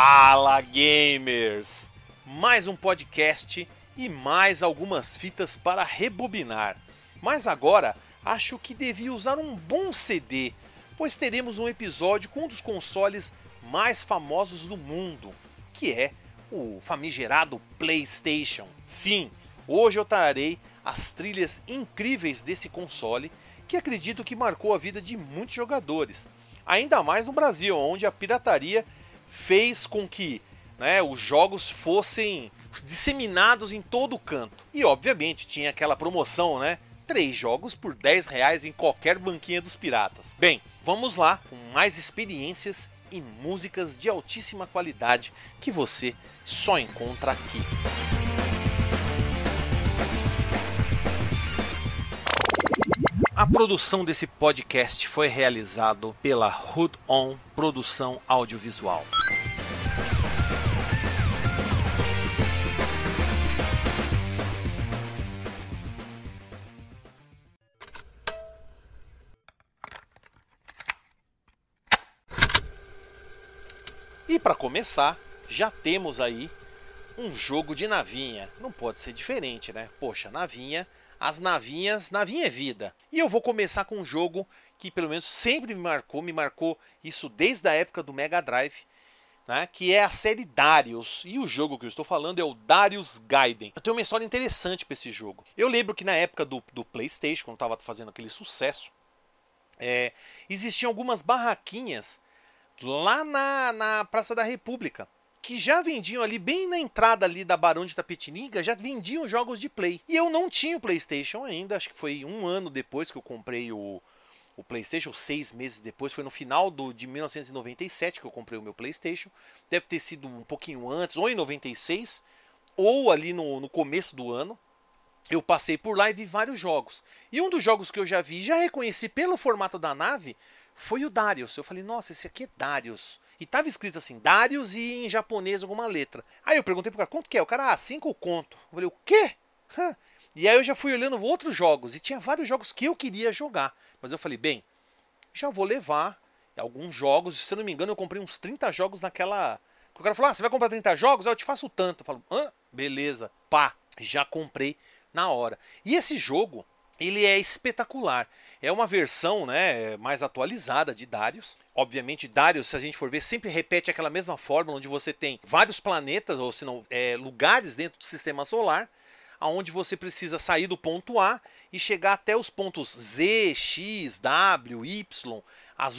Fala gamers! Mais um podcast e mais algumas fitas para rebobinar. Mas agora acho que devia usar um bom CD, pois teremos um episódio com um dos consoles mais famosos do mundo, que é o famigerado PlayStation. Sim, hoje eu trarei as trilhas incríveis desse console que acredito que marcou a vida de muitos jogadores, ainda mais no Brasil, onde a pirataria fez com que né, os jogos fossem disseminados em todo o canto. E obviamente tinha aquela promoção, né? Três jogos por 10 reais em qualquer banquinha dos piratas. Bem, vamos lá com mais experiências e músicas de altíssima qualidade que você só encontra aqui. A produção desse podcast foi realizado pela Hood On Produção Audiovisual. E para começar, já temos aí um jogo de navinha. Não pode ser diferente, né? Poxa, navinha as navinhas, navinha é vida. E eu vou começar com um jogo que pelo menos sempre me marcou, me marcou isso desde a época do Mega Drive, né, que é a série Darius. E o jogo que eu estou falando é o Darius Gaiden. Eu tenho uma história interessante para esse jogo. Eu lembro que na época do, do PlayStation, quando estava fazendo aquele sucesso, é, existiam algumas barraquinhas lá na, na Praça da República que já vendiam ali, bem na entrada ali da Barão de Tapetininga, já vendiam jogos de Play. E eu não tinha o PlayStation ainda, acho que foi um ano depois que eu comprei o, o PlayStation, seis meses depois, foi no final do, de 1997 que eu comprei o meu PlayStation. Deve ter sido um pouquinho antes, ou em 96, ou ali no, no começo do ano. Eu passei por lá e vi vários jogos. E um dos jogos que eu já vi, já reconheci pelo formato da nave, foi o Darius. Eu falei, nossa, esse aqui é Darius. E tava escrito assim, Darius e em japonês alguma letra. Aí eu perguntei pro cara, quanto que é? O cara, ah, cinco conto. Eu falei, o quê? E aí eu já fui olhando outros jogos, e tinha vários jogos que eu queria jogar. Mas eu falei, bem, já vou levar alguns jogos, se eu não me engano eu comprei uns 30 jogos naquela... O cara falou, ah, você vai comprar 30 jogos? Aí eu te faço tanto. Eu falo, hã? Beleza, pá, já comprei na hora. E esse jogo, ele é espetacular. É uma versão né, mais atualizada de Darius. Obviamente, Darius, se a gente for ver, sempre repete aquela mesma fórmula onde você tem vários planetas, ou se não, é, lugares dentro do sistema solar, aonde você precisa sair do ponto A e chegar até os pontos Z, X, W, Y, as,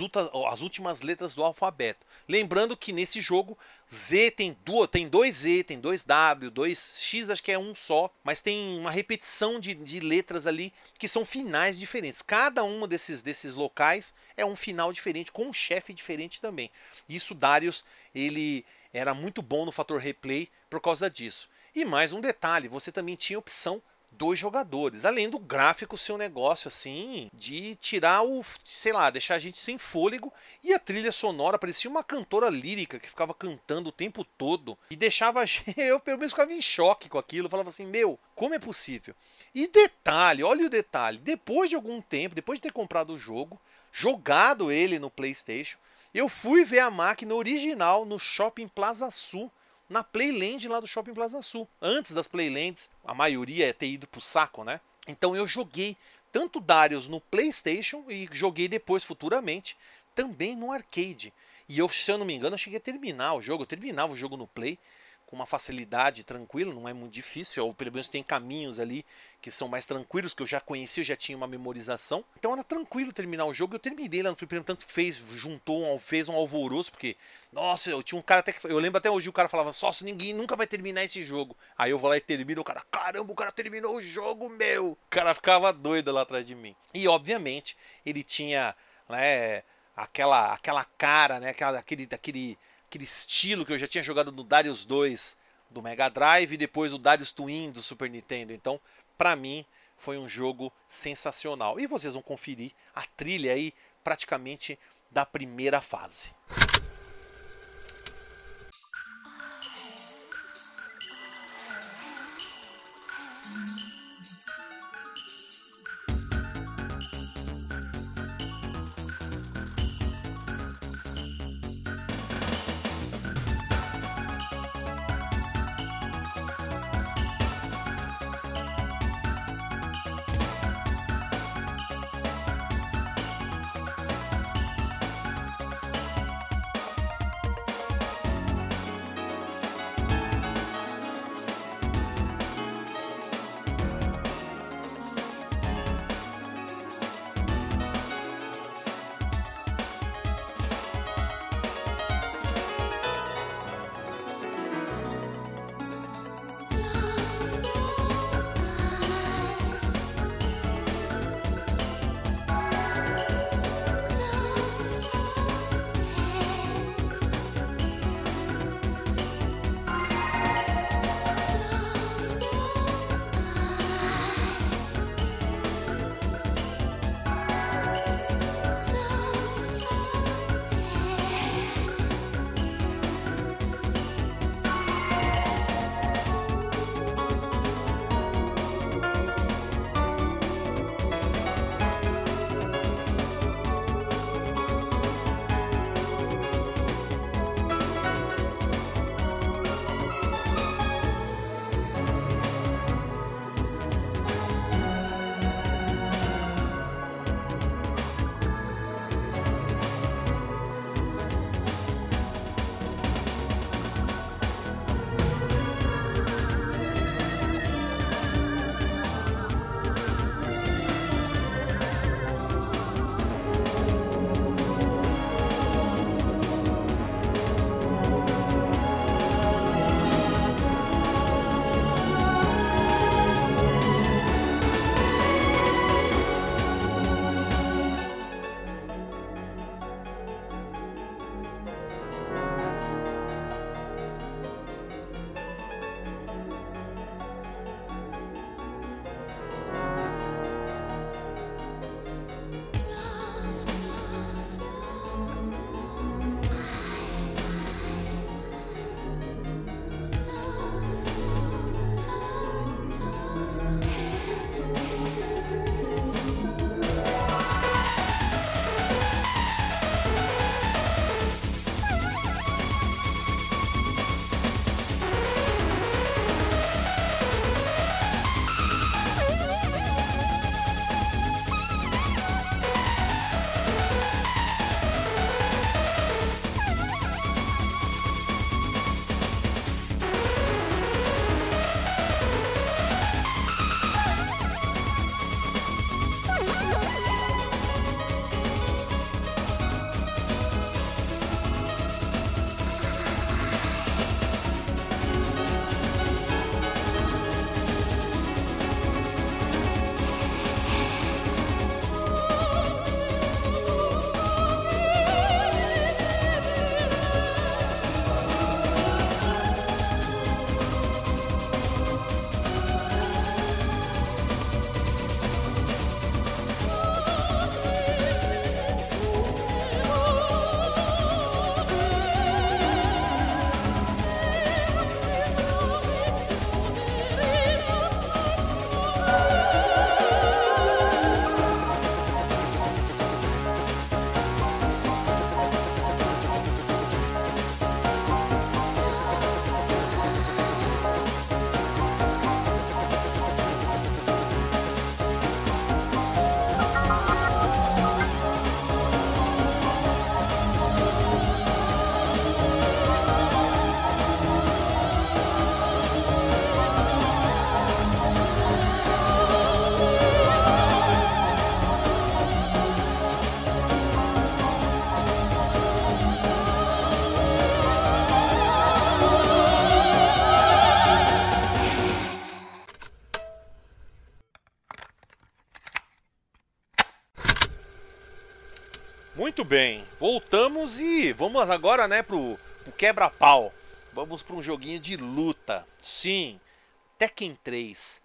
as últimas letras do alfabeto. Lembrando que nesse jogo Z tem, duas, tem dois Z, tem dois W, dois X, acho que é um só, mas tem uma repetição de, de letras ali que são finais diferentes. Cada um desses, desses locais é um final diferente, com um chefe diferente também. Isso Darius, ele era muito bom no fator replay por causa disso. E mais um detalhe, você também tinha opção dois jogadores. Além do gráfico ser um negócio assim de tirar o, sei lá, deixar a gente sem fôlego. E a trilha sonora parecia uma cantora lírica que ficava cantando o tempo todo e deixava eu pelo menos ficava em choque com aquilo. Falava assim: "Meu, como é possível?". E detalhe, olha o detalhe, depois de algum tempo, depois de ter comprado o jogo, jogado ele no PlayStation, eu fui ver a máquina original no Shopping Plaza Sul na Playland lá do Shopping Plaza Sul. Antes das Playlands, a maioria é ter ido pro saco, né? Então eu joguei tanto Darius no PlayStation e joguei depois futuramente também no arcade. E eu, se eu não me engano, eu cheguei a terminar o jogo. Eu terminava o jogo no Play com uma facilidade tranquila, não é muito difícil, ou pelo menos tem caminhos ali que são mais tranquilos, que eu já conhecia, eu já tinha uma memorização. Então era tranquilo terminar o jogo. Eu terminei lá no Fliperama, tanto fez, juntou, fez um alvoroço, porque, nossa, eu tinha um cara até que. Eu lembro até hoje o cara falava, sócio, ninguém nunca vai terminar esse jogo. Aí eu vou lá e termino, o cara, caramba, o cara terminou o jogo, meu! O cara ficava doido lá atrás de mim. E obviamente, ele tinha, né, aquela, aquela cara, né, aquela, aquele, aquele aquele estilo que eu já tinha jogado no Darius 2 do Mega Drive e depois o Darius Twin do Super Nintendo. Então, para mim, foi um jogo sensacional. E vocês vão conferir a trilha aí praticamente da primeira fase. Voltamos e vamos agora, né, pro, pro quebra-pau. Vamos para um joguinho de luta. Sim, Tekken 3.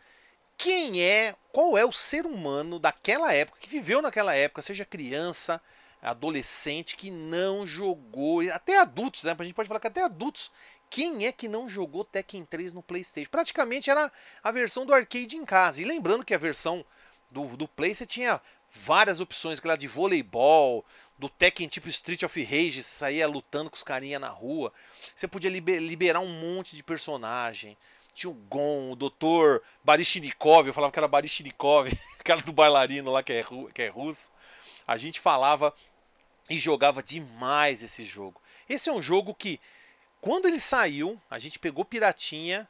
Quem é, qual é o ser humano daquela época, que viveu naquela época, seja criança, adolescente, que não jogou, até adultos, né? A gente pode falar que até adultos quem é que não jogou Tekken 3 no PlayStation? Praticamente era a versão do arcade em casa. E lembrando que a versão do, do Play você tinha várias opções, aquela de voleibol, do Tekken tipo Street of Rage, você saía lutando com os carinha na rua. Você podia liberar um monte de personagem. Tinha o Gon, o Dr. Barishnikov, eu falava que era Barishnikov, cara do bailarino lá que é, que é russo. A gente falava e jogava demais esse jogo. Esse é um jogo que quando ele saiu, a gente pegou Piratinha.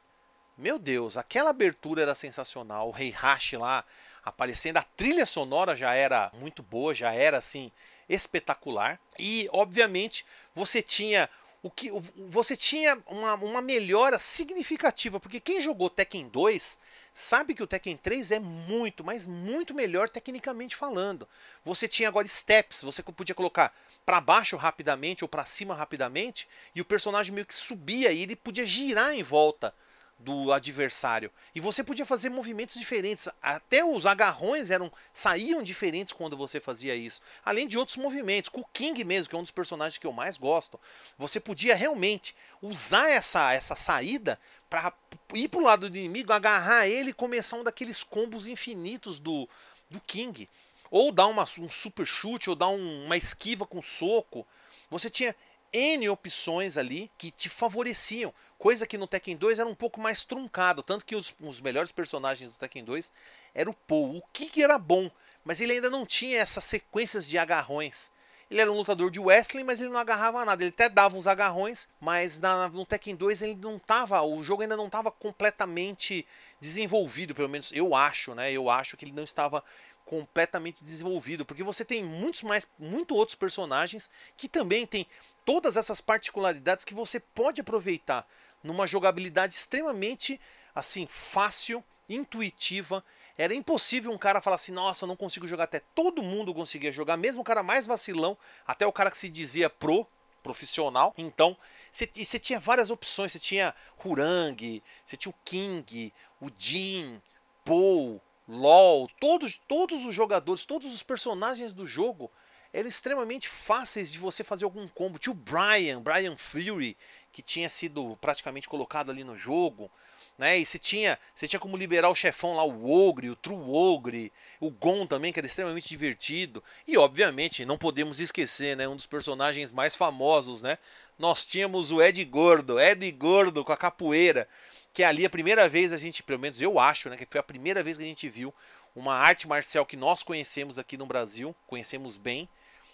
Meu Deus, aquela abertura era sensacional. O Rei Hash lá aparecendo, a trilha sonora já era muito boa, já era assim espetacular. E obviamente você tinha o que você tinha uma, uma melhora significativa, porque quem jogou Tekken 2 sabe que o Tekken 3 é muito, mas muito melhor tecnicamente falando. Você tinha agora steps, você podia colocar para baixo rapidamente ou para cima rapidamente e o personagem meio que subia e ele podia girar em volta do adversário. E você podia fazer movimentos diferentes. Até os agarrões eram saíam diferentes quando você fazia isso. Além de outros movimentos. Com o King mesmo, que é um dos personagens que eu mais gosto, você podia realmente usar essa, essa saída para ir pro lado do inimigo, agarrar ele e começar um daqueles combos infinitos do, do King. Ou dar uma, um super chute, ou dar um, uma esquiva com soco. Você tinha N opções ali que te favoreciam. Coisa que no Tekken 2 era um pouco mais truncado. Tanto que os, os melhores personagens do Tekken 2 era o Paul. O Kiki era bom, mas ele ainda não tinha essas sequências de agarrões. Ele era um lutador de wrestling, mas ele não agarrava nada. Ele até dava uns agarrões, mas na, no Tekken 2 ele não tava, o jogo ainda não estava completamente desenvolvido, pelo menos eu acho, né? Eu acho que ele não estava completamente desenvolvido, porque você tem muitos mais, muito outros personagens que também tem todas essas particularidades que você pode aproveitar numa jogabilidade extremamente assim fácil, intuitiva era impossível um cara falar assim: nossa, não consigo jogar até. Todo mundo conseguia jogar, mesmo o cara mais vacilão, até o cara que se dizia pro, profissional. Então, você tinha várias opções. Você tinha Hurang, você tinha o King, o Jin, Paul, LOL. Todos, todos os jogadores, todos os personagens do jogo eram extremamente fáceis de você fazer algum combo. Tinha o Brian, Brian Fury, que tinha sido praticamente colocado ali no jogo né? E você tinha, você tinha como liberar o chefão lá, o Ogre, o True Ogre, o Gon também, que era extremamente divertido. E obviamente, não podemos esquecer, né, um dos personagens mais famosos, né? Nós tínhamos o Ed Gordo, Ed Gordo com a capoeira, que é ali a primeira vez a gente, pelo menos eu acho, né, que foi a primeira vez que a gente viu uma arte marcial que nós conhecemos aqui no Brasil, conhecemos bem,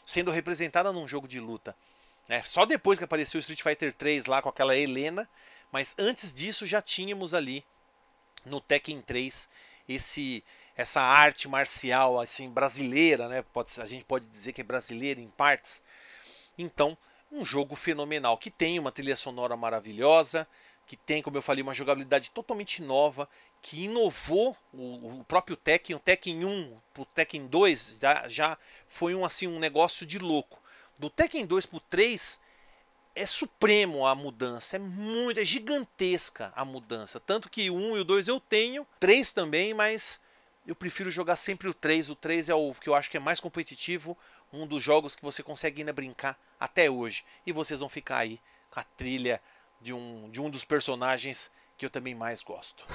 sendo representada num jogo de luta. Né? Só depois que apareceu o Street Fighter 3 lá com aquela Helena, mas antes disso já tínhamos ali no Tekken 3 esse essa arte marcial assim brasileira, né? Pode, a gente pode dizer que é brasileira em partes. Então, um jogo fenomenal que tem uma trilha sonora maravilhosa, que tem, como eu falei, uma jogabilidade totalmente nova, que inovou o, o próprio Tekken, o Tekken 1 pro Tekken 2 já, já foi um assim um negócio de louco. Do Tekken 2 pro 3 é supremo a mudança, é muito, é gigantesca a mudança. Tanto que o 1 e o 2 eu tenho, 3 também, mas eu prefiro jogar sempre o 3. O 3 é o que eu acho que é mais competitivo, um dos jogos que você consegue ainda brincar até hoje. E vocês vão ficar aí com a trilha de um, de um dos personagens que eu também mais gosto.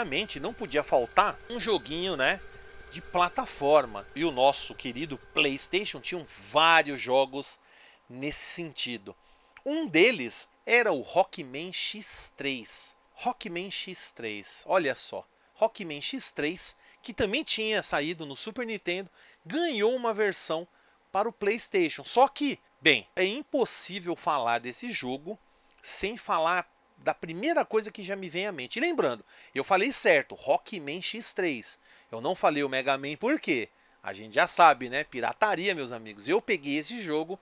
Obviamente não podia faltar um joguinho, né, de plataforma. E o nosso querido PlayStation tinha vários jogos nesse sentido. Um deles era o Rockman X3. Rockman X3, olha só. Rockman X3, que também tinha saído no Super Nintendo, ganhou uma versão para o PlayStation. Só que, bem, é impossível falar desse jogo sem falar da primeira coisa que já me vem à mente. E lembrando, eu falei certo, Rockman X3. Eu não falei o Mega Man por quê? A gente já sabe, né? Pirataria, meus amigos. Eu peguei esse jogo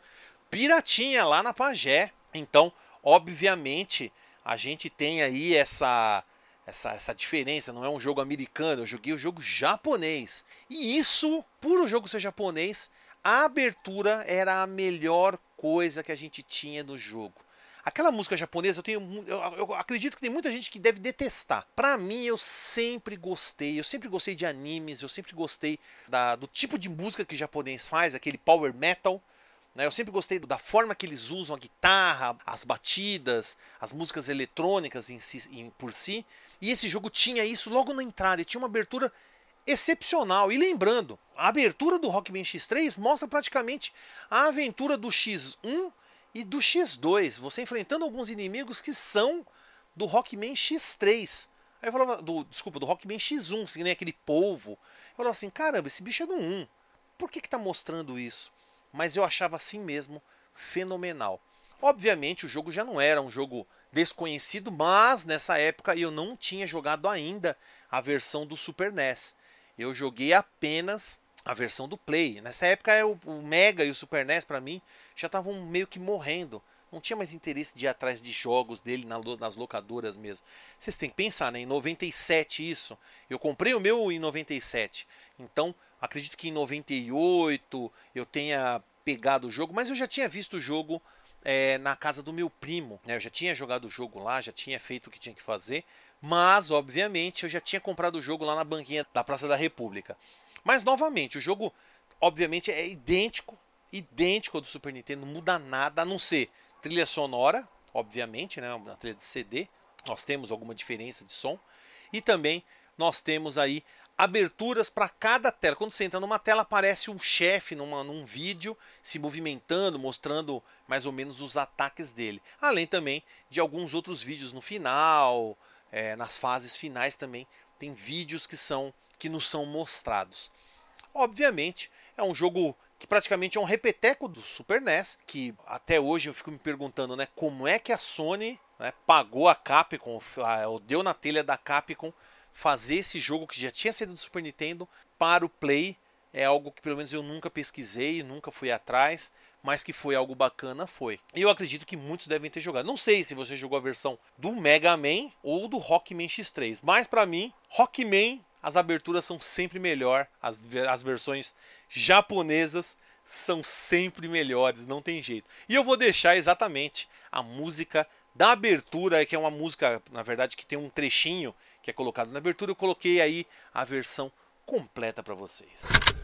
piratinha lá na Pagé. Então, obviamente, a gente tem aí essa essa, essa diferença, não é um jogo americano, eu joguei o jogo japonês. E isso, por o jogo ser japonês, a abertura era a melhor coisa que a gente tinha no jogo. Aquela música japonesa, eu tenho, eu, eu acredito que tem muita gente que deve detestar. Para mim, eu sempre gostei. Eu sempre gostei de animes. Eu sempre gostei da, do tipo de música que o japonês faz, aquele power metal. Né? Eu sempre gostei da forma que eles usam a guitarra, as batidas, as músicas eletrônicas em si, em, por si. E esse jogo tinha isso logo na entrada. E tinha uma abertura excepcional. E lembrando, a abertura do Rockman X3 mostra praticamente a aventura do X1 e do X2, você enfrentando alguns inimigos que são do Rockman X3. Aí eu falava, do, desculpa, do Rockman X1, que nem aquele polvo. Eu falava assim, caramba, esse bicho é do 1. Por que que tá mostrando isso? Mas eu achava assim mesmo fenomenal. Obviamente o jogo já não era um jogo desconhecido, mas nessa época eu não tinha jogado ainda a versão do Super NES. Eu joguei apenas a versão do Play. Nessa época o, o Mega e o Super NES para mim já estavam meio que morrendo. Não tinha mais interesse de ir atrás de jogos dele nas locadoras mesmo. Vocês têm que pensar, né? Em 97 isso. Eu comprei o meu em 97. Então, acredito que em 98 eu tenha pegado o jogo, mas eu já tinha visto o jogo é, na casa do meu primo. Né? Eu já tinha jogado o jogo lá, já tinha feito o que tinha que fazer. Mas, obviamente, eu já tinha comprado o jogo lá na banquinha da Praça da República. Mas, novamente, o jogo, obviamente, é idêntico idêntico ao do Super Nintendo, não muda nada, a não ser trilha sonora, obviamente, né, uma trilha de CD. Nós temos alguma diferença de som. E também nós temos aí aberturas para cada tela. Quando você entra numa tela, aparece um chefe num vídeo se movimentando, mostrando mais ou menos os ataques dele. Além também de alguns outros vídeos no final, é, nas fases finais também tem vídeos que são que nos são mostrados. Obviamente é um jogo que praticamente é um repeteco do Super NES, que até hoje eu fico me perguntando, né, como é que a Sony né, pagou a Capcom, ou deu na telha da Capcom fazer esse jogo que já tinha sido do Super Nintendo para o Play. É algo que pelo menos eu nunca pesquisei, nunca fui atrás, mas que foi algo bacana, foi. E eu acredito que muitos devem ter jogado. Não sei se você jogou a versão do Mega Man ou do Rockman X3, mas para mim, Rockman as aberturas são sempre melhor, as, as versões japonesas são sempre melhores, não tem jeito. E eu vou deixar exatamente a música da abertura, que é uma música, na verdade, que tem um trechinho que é colocado na abertura. Eu coloquei aí a versão completa para vocês.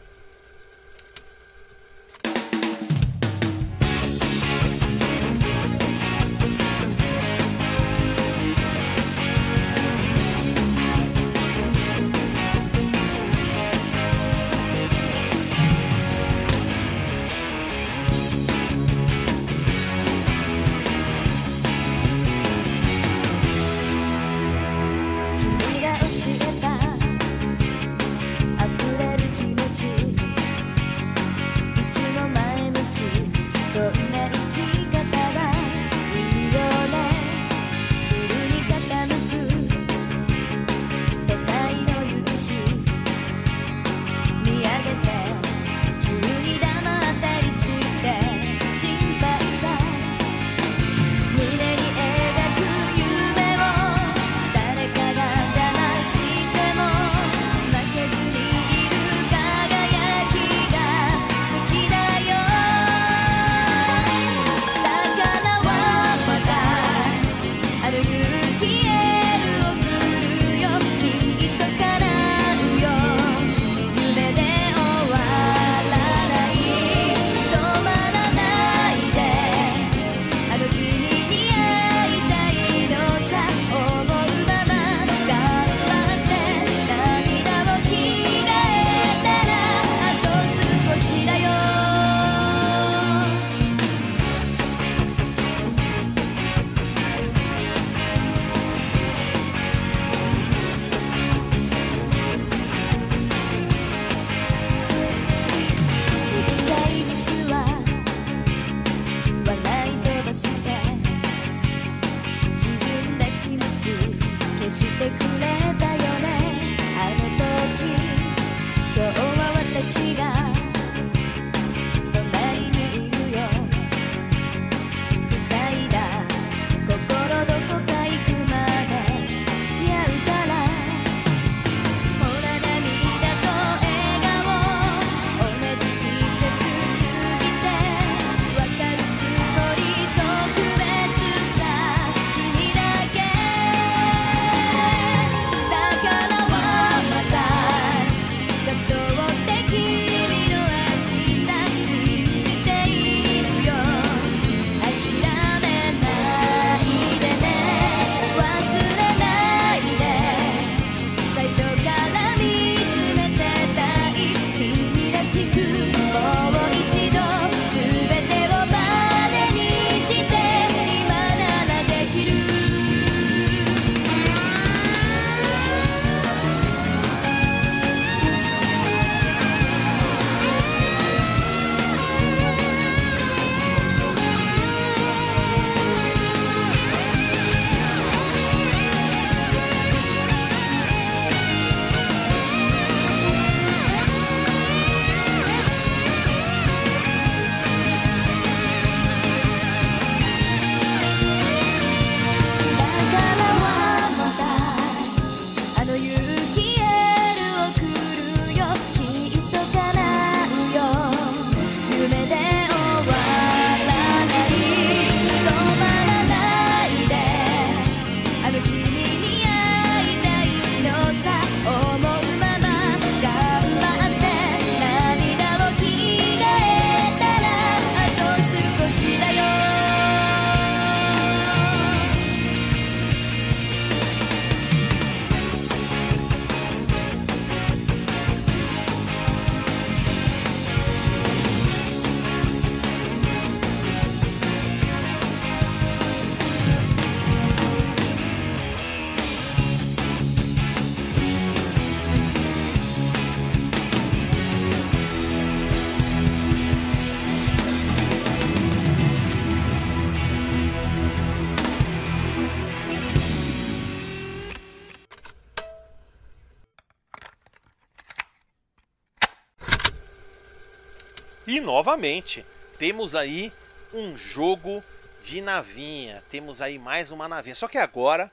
E novamente, temos aí um jogo de navinha. Temos aí mais uma navinha. Só que agora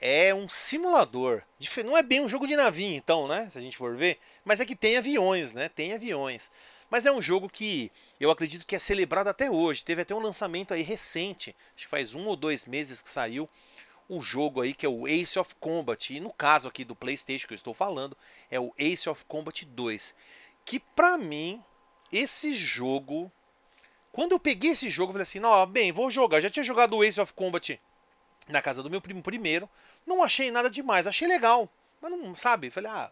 é um simulador. Não é bem um jogo de navinha, então, né? Se a gente for ver. Mas é que tem aviões, né? Tem aviões. Mas é um jogo que eu acredito que é celebrado até hoje. Teve até um lançamento aí recente, acho que faz um ou dois meses que saiu o jogo aí que é o Ace of Combat. E no caso aqui do PlayStation que eu estou falando, é o Ace of Combat 2. Que pra mim, esse jogo. Quando eu peguei esse jogo, eu falei assim: não, bem, vou jogar. Eu já tinha jogado o Ace of Combat na casa do meu primo primeiro. Não achei nada demais, achei legal. Mas não, sabe? Falei, ah,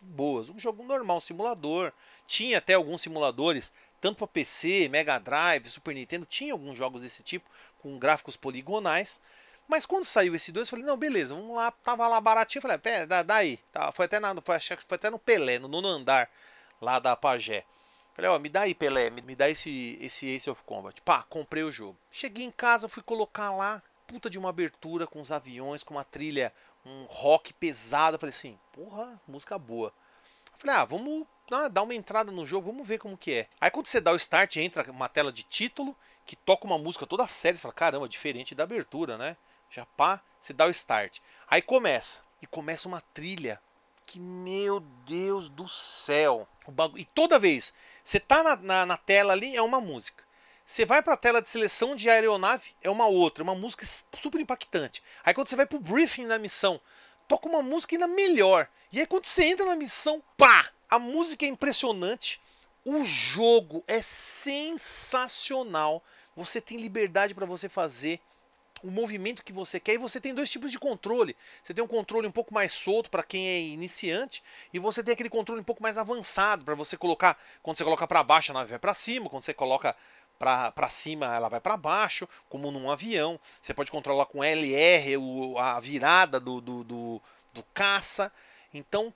boas. Um jogo normal, um simulador. Tinha até alguns simuladores, tanto para PC, Mega Drive, Super Nintendo, tinha alguns jogos desse tipo, com gráficos poligonais. Mas quando saiu esse 2, eu falei, não, beleza, vamos lá, tava lá baratinho, falei, pé, dá, dá aí. Tá, foi até na, foi, foi até no Pelé, no nono andar lá da Pagé. Falei, ó, me dá aí, Pelé, me, dá esse, esse Ace of Combat. Pá, comprei o jogo. Cheguei em casa, fui colocar lá, puta de uma abertura com os aviões, com uma trilha um rock pesado. Falei assim, porra, música boa. Falei, ah, vamos ah, dar uma entrada no jogo, vamos ver como que é. Aí quando você dá o start, entra uma tela de título que toca uma música toda séria. Você fala, caramba, diferente da abertura, né? Já pá, você dá o start. Aí começa. E começa uma trilha que, meu Deus do céu. O bagu... E toda vez, você tá na, na, na tela ali, é uma música. Você vai para a tela de seleção de aeronave, é uma outra, uma música super impactante. Aí quando você vai para o briefing da missão, toca uma música ainda melhor. E aí quando você entra na missão, pá! A música é impressionante. O jogo é sensacional. Você tem liberdade para você fazer o movimento que você quer. E você tem dois tipos de controle. Você tem um controle um pouco mais solto para quem é iniciante e você tem aquele controle um pouco mais avançado para você colocar, quando você coloca para baixo nave vai para cima, quando você coloca para cima ela vai para baixo, como num avião. Você pode controlar com LR o, a virada do, do, do, do caça. Então,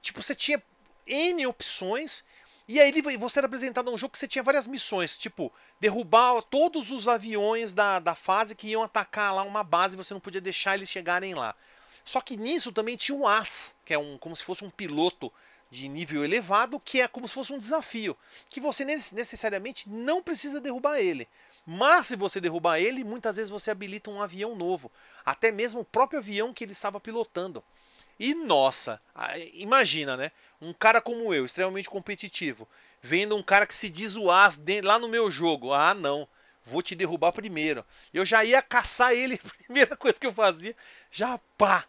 tipo, você tinha N opções. E aí você era apresentado a um jogo que você tinha várias missões, tipo, derrubar todos os aviões da, da fase que iam atacar lá uma base e você não podia deixar eles chegarem lá. Só que nisso também tinha um as, que é um como se fosse um piloto de nível elevado, que é como se fosse um desafio, que você necessariamente não precisa derrubar ele. Mas se você derrubar ele, muitas vezes você habilita um avião novo, até mesmo o próprio avião que ele estava pilotando. E nossa, imagina, né? Um cara como eu, extremamente competitivo, vendo um cara que se diz o as lá no meu jogo. Ah, não, vou te derrubar primeiro. Eu já ia caçar ele, primeira coisa que eu fazia, já pá,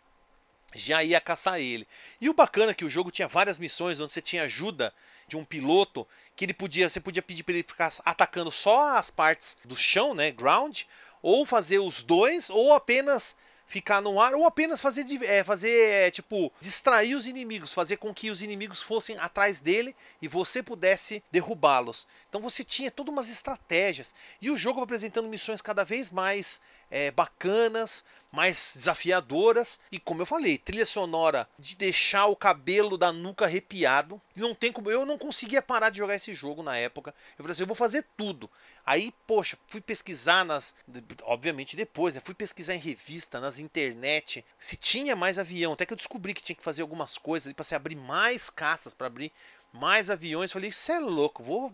já ia caçar ele. E o bacana é que o jogo tinha várias missões onde você tinha ajuda de um piloto que ele podia, você podia pedir para ele ficar atacando só as partes do chão, né, ground, ou fazer os dois, ou apenas ficar no ar, ou apenas fazer, é, fazer é, tipo, distrair os inimigos, fazer com que os inimigos fossem atrás dele e você pudesse derrubá-los. Então você tinha todas umas estratégias. E o jogo apresentando missões cada vez mais é, bacanas, mais desafiadoras e como eu falei, trilha sonora de deixar o cabelo da nuca arrepiado. Não tem como, eu não conseguia parar de jogar esse jogo na época. Eu falei assim, eu vou fazer tudo. Aí, poxa, fui pesquisar nas, obviamente depois, né, fui pesquisar em revista, nas internet, se tinha mais avião. Até que eu descobri que tinha que fazer algumas coisas ali para se abrir mais caças, para abrir mais aviões. Falei, isso é louco, vou,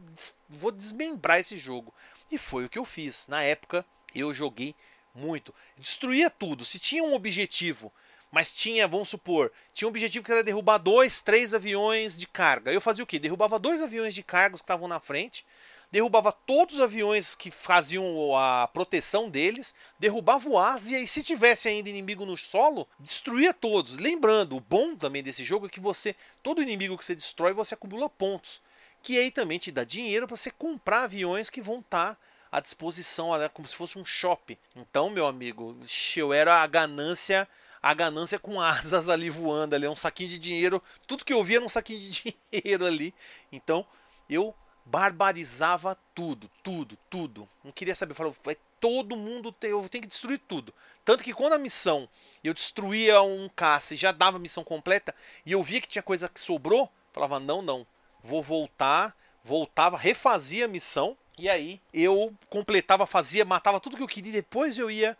vou desmembrar esse jogo. E foi o que eu fiz. Na época, eu joguei muito. Destruía tudo. Se tinha um objetivo, mas tinha, vamos supor, tinha um objetivo que era derrubar dois, três aviões de carga. Eu fazia o quê? Derrubava dois aviões de carga que estavam na frente, derrubava todos os aviões que faziam a proteção deles, derrubava o as e aí se tivesse ainda inimigo no solo, destruía todos. Lembrando, o bom também desse jogo é que você, todo inimigo que você destrói, você acumula pontos, que aí também te dá dinheiro para você comprar aviões que vão estar tá à disposição, né, como se fosse um shopping. Então, meu amigo, eu era a ganância, a ganância com asas ali voando ali, um saquinho de dinheiro, tudo que eu via era um saquinho de dinheiro ali. Então, eu barbarizava tudo, tudo, tudo. Não queria saber, falou, vai todo mundo ter, eu tenho que destruir tudo. Tanto que quando a missão eu destruía um caça e já dava a missão completa e eu via que tinha coisa que sobrou, falava não, não, vou voltar, voltava, refazia a missão e aí eu completava, fazia, matava tudo que eu queria, depois eu ia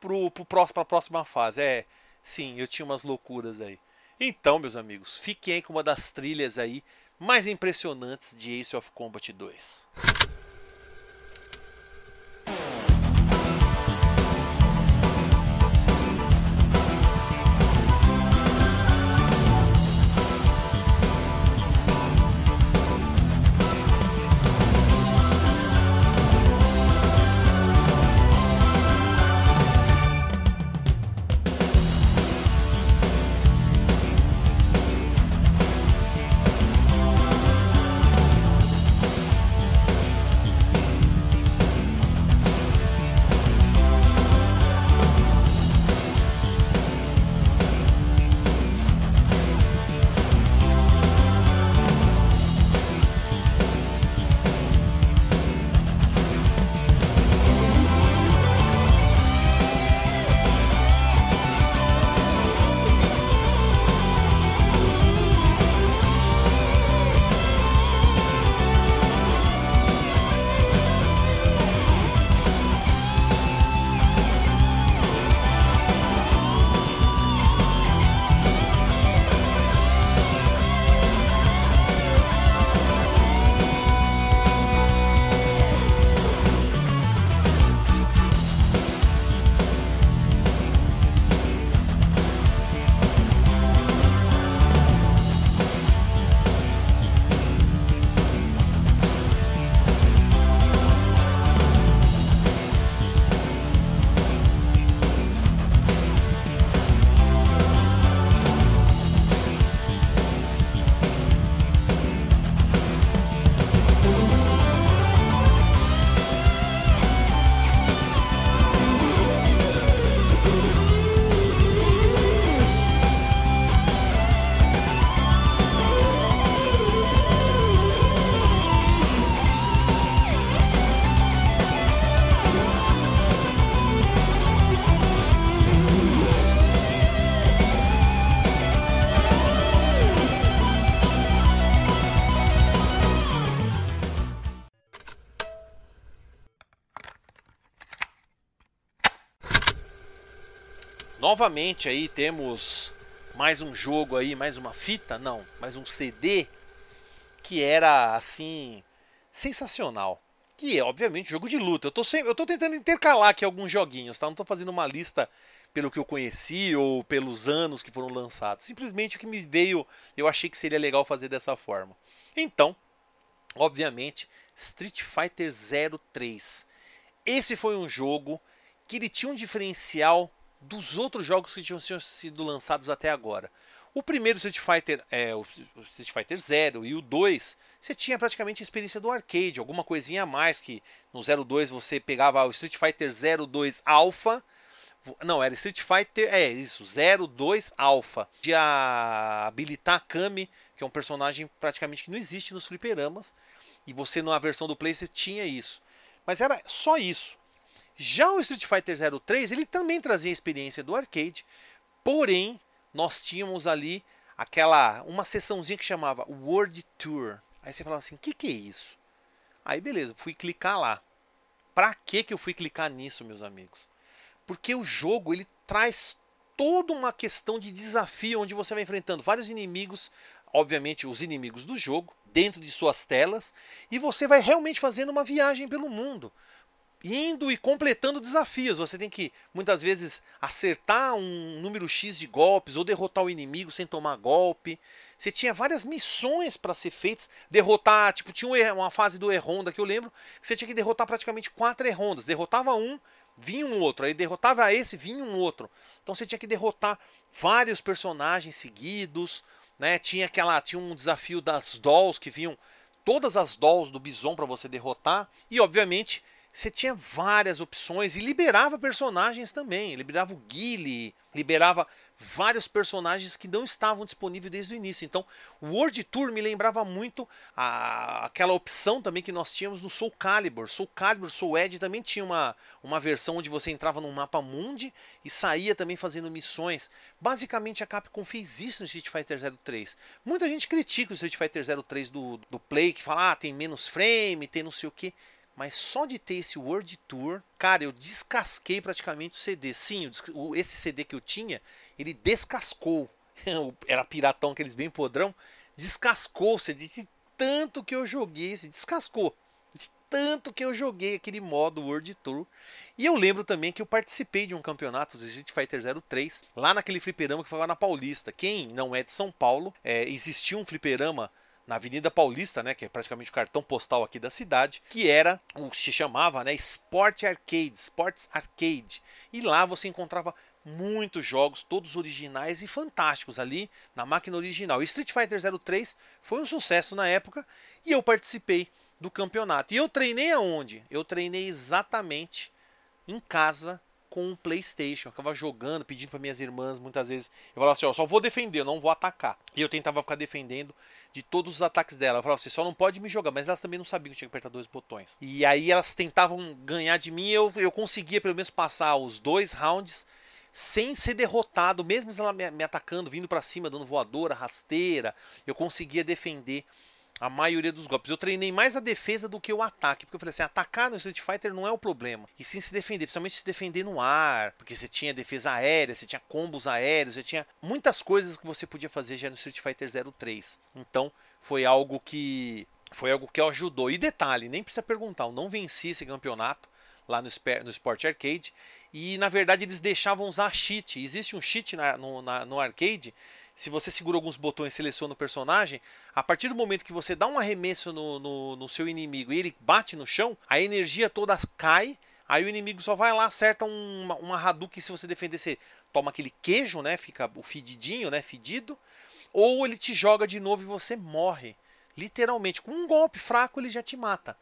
pro, pro próximo, pra próxima fase. É, sim, eu tinha umas loucuras aí. Então, meus amigos, fiquem com uma das trilhas aí mais impressionantes de Ace of Combat 2. Novamente aí temos mais um jogo aí, mais uma fita, não, mais um CD que era assim sensacional. Que é, obviamente, jogo de luta. Eu sempre, eu tô tentando intercalar aqui alguns joguinhos, tá? Não tô fazendo uma lista pelo que eu conheci ou pelos anos que foram lançados. Simplesmente o que me veio, eu achei que seria legal fazer dessa forma. Então, obviamente, Street Fighter 03. Esse foi um jogo que ele tinha um diferencial dos outros jogos que tinham sido lançados até agora. O primeiro Street Fighter, é, o Street Fighter Zero e o 2, você tinha praticamente a experiência do arcade, alguma coisinha a mais que no 02 você pegava o Street Fighter 02 Alpha, não, era Street Fighter, é isso, 02 Alpha, de habilitar a Kami, que é um personagem praticamente que não existe nos fliperamas, e você na versão do Play você tinha isso. Mas era só isso. Já o Street Fighter 03, ele também trazia a experiência do arcade, porém nós tínhamos ali aquela uma sessãozinha que chamava World Tour. Aí você falava assim: "O que que é isso?" Aí beleza, fui clicar lá. Para que que eu fui clicar nisso, meus amigos? Porque o jogo ele traz toda uma questão de desafio onde você vai enfrentando vários inimigos, obviamente os inimigos do jogo, dentro de suas telas, e você vai realmente fazendo uma viagem pelo mundo indo e completando desafios. Você tem que muitas vezes acertar um número X de golpes ou derrotar o inimigo sem tomar golpe. Você tinha várias missões para ser feitas, derrotar, tipo, tinha uma fase do Erronda que eu lembro, que você tinha que derrotar praticamente quatro Errondas. Derrotava um, vinha um outro, aí derrotava esse, vinha um outro. Então você tinha que derrotar vários personagens seguidos, né? Tinha aquela, tinha um desafio das dolls que vinham todas as dolls do Bison para você derrotar e obviamente você tinha várias opções e liberava personagens também. Liberava o Guile, liberava vários personagens que não estavam disponíveis desde o início. Então, o World Tour me lembrava muito a, aquela opção também que nós tínhamos no Soul Calibur. Soul Calibur, Soul Edge também tinha uma, uma versão onde você entrava num mapa mundi e saía também fazendo missões. Basicamente, a Capcom fez isso no Street Fighter 03. Muita gente critica o Street Fighter 03 do, do Play, que fala, ah, tem menos frame, tem não sei o que. Mas só de ter esse World Tour, cara, eu descasquei praticamente o CD. Sim, esse CD que eu tinha, ele descascou. Era piratão, aqueles bem podrão. descascou-se de tanto que eu joguei, se descascou de tanto que eu joguei aquele modo World Tour. E eu lembro também que eu participei de um campeonato do Street Fighter 03 lá naquele fliperama que foi lá na Paulista. Quem não é de São Paulo, é, existia um fliperama na Avenida Paulista, né, que é praticamente o cartão postal aqui da cidade, que era o que se chamava, né, Sport Arcade, Sports Arcade. E lá você encontrava muitos jogos, todos originais e fantásticos ali na máquina original. Street Fighter 03 foi um sucesso na época e eu participei do campeonato. E eu treinei aonde? Eu treinei exatamente em casa com um PlayStation. Eu ficava jogando, pedindo para minhas irmãs muitas vezes. Eu falava assim: ó, só vou defender, eu não vou atacar. E eu tentava ficar defendendo de todos os ataques dela. Eu falava assim: só não pode me jogar. Mas elas também não sabiam que tinha que apertar dois botões. E aí elas tentavam ganhar de mim. Eu, eu conseguia pelo menos passar os dois rounds sem ser derrotado, mesmo ela me, me atacando, vindo para cima, dando voadora, rasteira. Eu conseguia defender a maioria dos golpes. Eu treinei mais a defesa do que o ataque, porque eu falei assim, atacar no Street Fighter não é o problema, e sim se defender, principalmente se defender no ar, porque você tinha defesa aérea, você tinha combos aéreos, você tinha muitas coisas que você podia fazer já no Street Fighter 03. Então, foi algo que foi algo que ajudou. E detalhe, nem precisa perguntar, eu não venci esse campeonato lá no, no Sport Arcade, e na verdade eles deixavam usar cheat. Existe um cheat na, no, na, no arcade se você segura alguns botões e seleciona o personagem, a partir do momento que você dá um arremesso no, no, no, seu inimigo e ele bate no chão, a energia toda cai, aí o inimigo só vai lá, acerta uma, uma Hadouken, se você defender, você toma aquele queijo, né? Fica o fedidinho, né? Fedido. Ou ele te joga de novo e você morre. Literalmente, com um golpe fraco ele já te mata.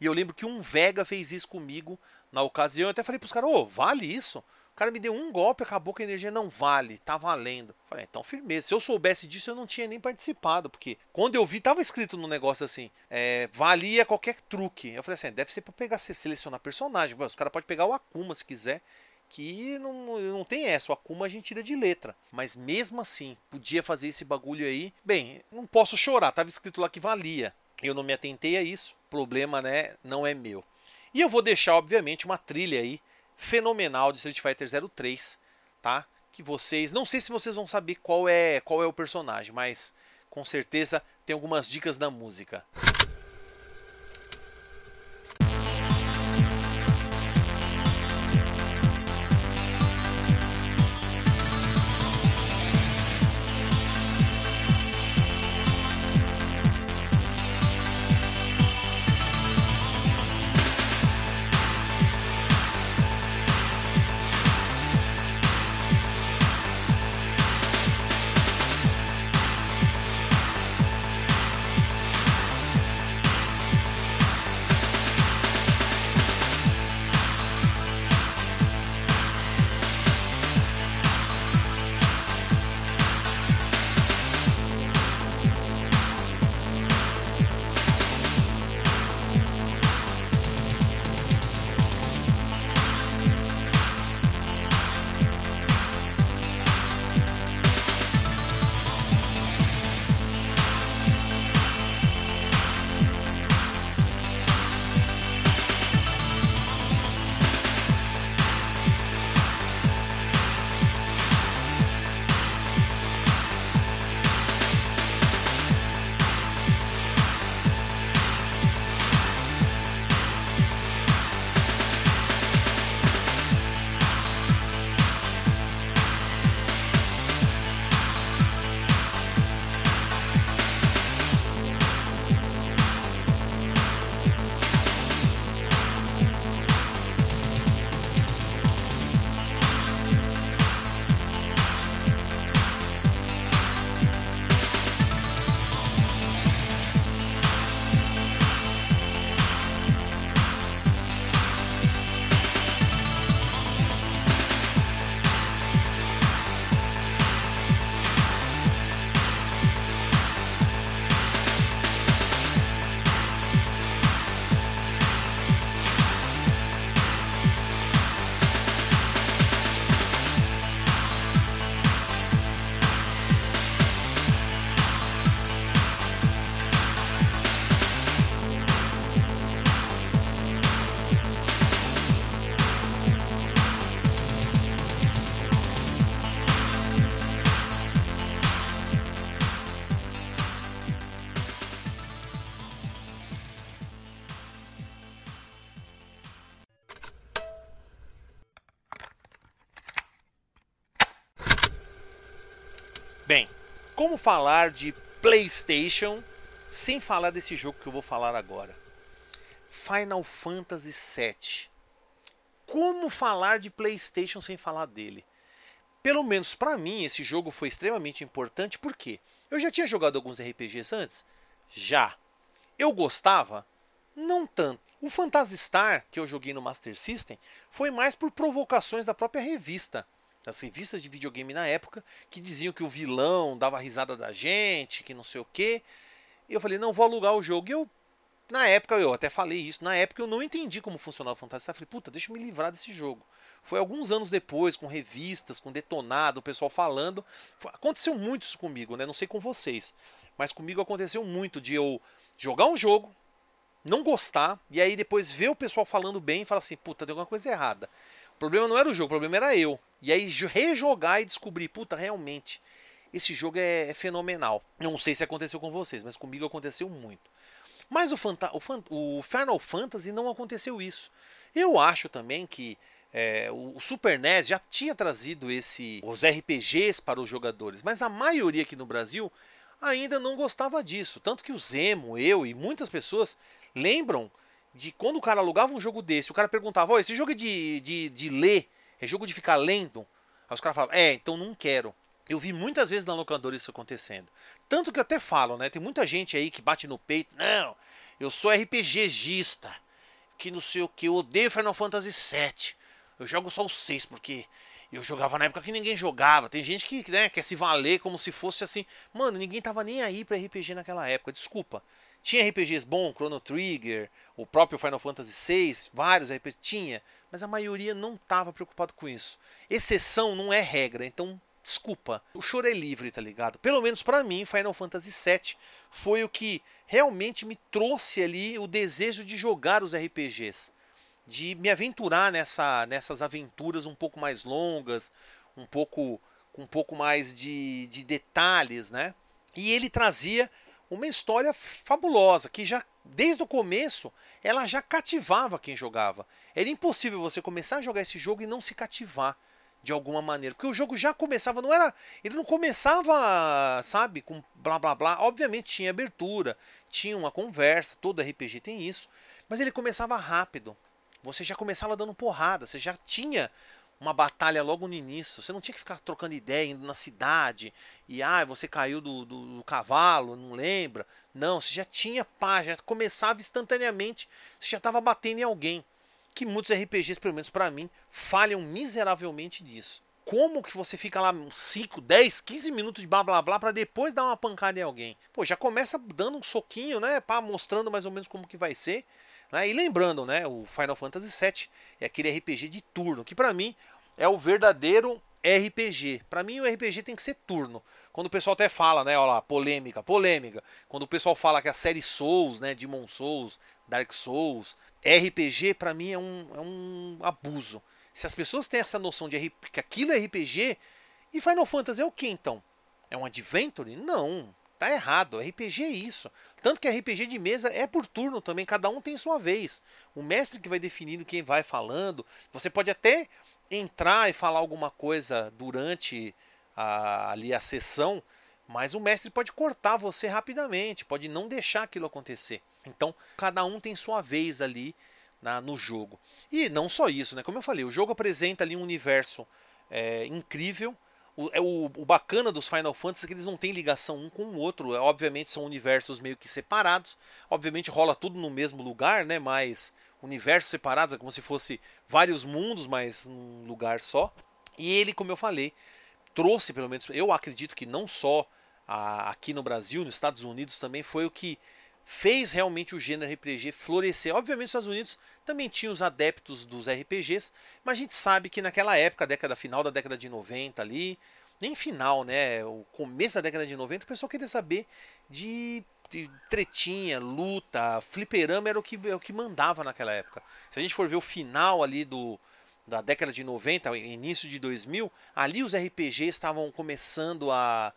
E eu lembro que um Vega fez isso comigo na ocasião. Eu até falei pros caras, ô, oh, vale isso? Cara me deu um golpe, acabou que a energia não vale, tá valendo. Falei, então firmeza. Se eu soubesse disso, eu não tinha nem participado, porque quando eu vi, tava escrito no negócio assim, é, valia qualquer truque. Eu falei assim, deve ser pra pegar, selecionar personagem. Os caras podem pegar o Akuma se quiser, que não, não tem essa. O Akuma a gente tira de letra. Mas mesmo assim, podia fazer esse bagulho aí. Bem, não posso chorar, tava escrito lá que valia. Eu não me atentei a isso. Problema, né, não é meu. E eu vou deixar, obviamente, uma trilha aí fenomenal de Street Fighter 03, tá? Que vocês, não sei se vocês vão saber qual é qual é o personagem, mas com certeza tem algumas dicas da música. Falar de PlayStation sem falar desse jogo que eu vou falar agora. Final Fantasy VII. Como falar de PlayStation sem falar dele? Pelo menos para mim, esse jogo foi extremamente importante porque eu já tinha jogado alguns RPGs antes? Já. Eu gostava? Não tanto. O Phantasy Star, que eu joguei no Master System, foi mais por provocações da própria revista. Das revistas de videogame na época, que diziam que o vilão dava risada da gente, que não sei o quê. E eu falei, não, vou alugar o jogo. E eu, na época, eu até falei isso, na época eu não entendi como funcionava o Phantasy. Eu falei, puta, deixa eu me livrar desse jogo. Foi alguns anos depois, com revistas, com detonado, o pessoal falando. Aconteceu muito isso comigo, né? Não sei com vocês. Mas comigo aconteceu muito de eu jogar um jogo, não gostar, e aí depois ver o pessoal falando bem e falar assim, puta, tem alguma coisa errada. O problema não era o jogo, o problema era eu. E aí rejogar e descobrir, puta, realmente, esse jogo é, é fenomenal. Não sei se aconteceu com vocês, mas comigo aconteceu muito. Mas o, Fanta o, o Final Fantasy não aconteceu isso. Eu acho também que é, o, o, Super NES já tinha trazido esse, os RPGs para os jogadores, mas a maioria aqui no Brasil ainda não gostava disso. Tanto que o Zemo, eu e muitas pessoas lembram de quando o cara alugava um jogo desse, o cara perguntava: oh, esse jogo é de, de, de ler? É jogo de ficar lendo? Aí os caras falavam: é, então não quero. Eu vi muitas vezes na locadora isso acontecendo. Tanto que até falo, né? Tem muita gente aí que bate no peito: não, eu sou RPGista, que não sei o que, eu odeio Final Fantasy VII. Eu jogo só o 6 porque eu jogava na época que ninguém jogava. Tem gente que né, quer se valer como se fosse assim. Mano, ninguém tava nem aí pra RPG naquela época. Desculpa. Tinha RPGs bom, Chrono Trigger, o próprio Final Fantasy VI, vários RPGs. Tinha, mas a maioria não tava preocupado com isso. Exceção não é regra, então desculpa. O choro é livre, tá ligado? Pelo menos para mim, Final Fantasy VII foi o que realmente me trouxe ali o desejo de jogar os RPGs de me aventurar nessa, nessas aventuras um pouco mais longas, um pouco com um pouco mais de, de detalhes, né? E ele trazia uma história fabulosa que já desde o começo ela já cativava quem jogava. Era impossível você começar a jogar esse jogo e não se cativar de alguma maneira, porque o jogo já começava, não era, ele não começava, sabe, com blá blá blá. Obviamente tinha abertura, tinha uma conversa, todo RPG tem isso, mas ele começava rápido você já começava dando porrada, você já tinha uma batalha logo no início. Você não tinha que ficar trocando ideia indo na cidade e ah, você caiu do, do, do, cavalo, não lembra. Não, você já tinha pá, já começava instantaneamente, você já estava batendo em alguém. Que muitos RPGs, pelo menos para mim, falham miseravelmente nisso. Como que você fica lá 5, 10, 15 minutos de blá blá blá para depois dar uma pancada em alguém? Pô, já começa dando um soquinho, né? Pá, mostrando mais ou menos como que vai ser. Né? E lembrando, né, o Final Fantasy VII é aquele RPG de turno, que para mim é o verdadeiro RPG. Para mim o RPG tem que ser turno. Quando o pessoal até fala, né, olha lá, polêmica, polêmica. Quando o pessoal fala que a série Souls, né, Demon Souls, Dark Souls, RPG para mim é um, é um abuso. Se as pessoas têm essa noção de que aquilo é RPG, e Final Fantasy é o que então? É um adventure? Não. Tá errado, RPG é isso. Tanto que RPG de mesa é por turno também, cada um tem sua vez. O mestre que vai definindo quem vai falando. Você pode até entrar e falar alguma coisa durante a, ali a sessão, mas o mestre pode cortar você rapidamente, pode não deixar aquilo acontecer. Então, cada um tem sua vez ali na, no jogo. E não só isso, né? Como eu falei, o jogo apresenta ali um universo é, incrível o, é o, o, bacana dos Final Fantasy é que eles não têm ligação um com o outro. É, obviamente são universos meio que separados. Obviamente rola tudo no mesmo lugar, né? Mas universos separados, é como se fosse vários mundos, mas num lugar só. E ele, como eu falei, trouxe pelo menos, eu acredito que não só a, aqui no Brasil, nos Estados Unidos também, foi o que fez realmente o gênero RPG florescer. Obviamente, os Estados Unidos também tinha os adeptos dos RPGs, mas a gente sabe que naquela época, década final da década de 90 ali, nem final, né? O começo da década de 90, o pessoal queria saber de, de tretinha, luta, fliperama era o que, era o que mandava naquela época. Se a gente for ver o final ali do, da década de 90, início de 2000, ali os RPGs estavam começando a,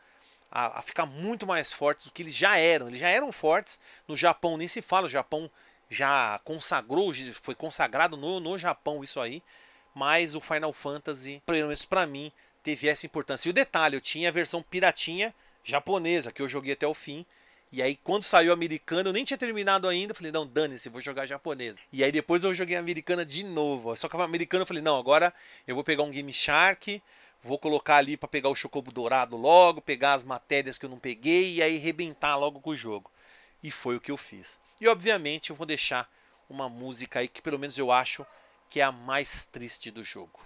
a, a, ficar muito mais fortes do que eles já eram. Eles já eram fortes. No Japão nem se fala, o Japão já consagrou, foi consagrado no, no Japão isso aí, mas o Final Fantasy, pelo menos para mim, teve essa importância. E o detalhe, eu tinha a versão piratinha japonesa, que eu joguei até o fim. E aí, quando saiu americana, eu nem tinha terminado ainda. Falei, não, dane-se, vou jogar japonesa. E aí, depois eu joguei americana de novo. Só que a americana eu falei, não, agora eu vou pegar um Game Shark, vou colocar ali para pegar o chocobo dourado logo, pegar as matérias que eu não peguei e aí rebentar logo com o jogo. E foi o que eu fiz. E obviamente eu vou deixar uma música aí que pelo menos eu acho que é a mais triste do jogo.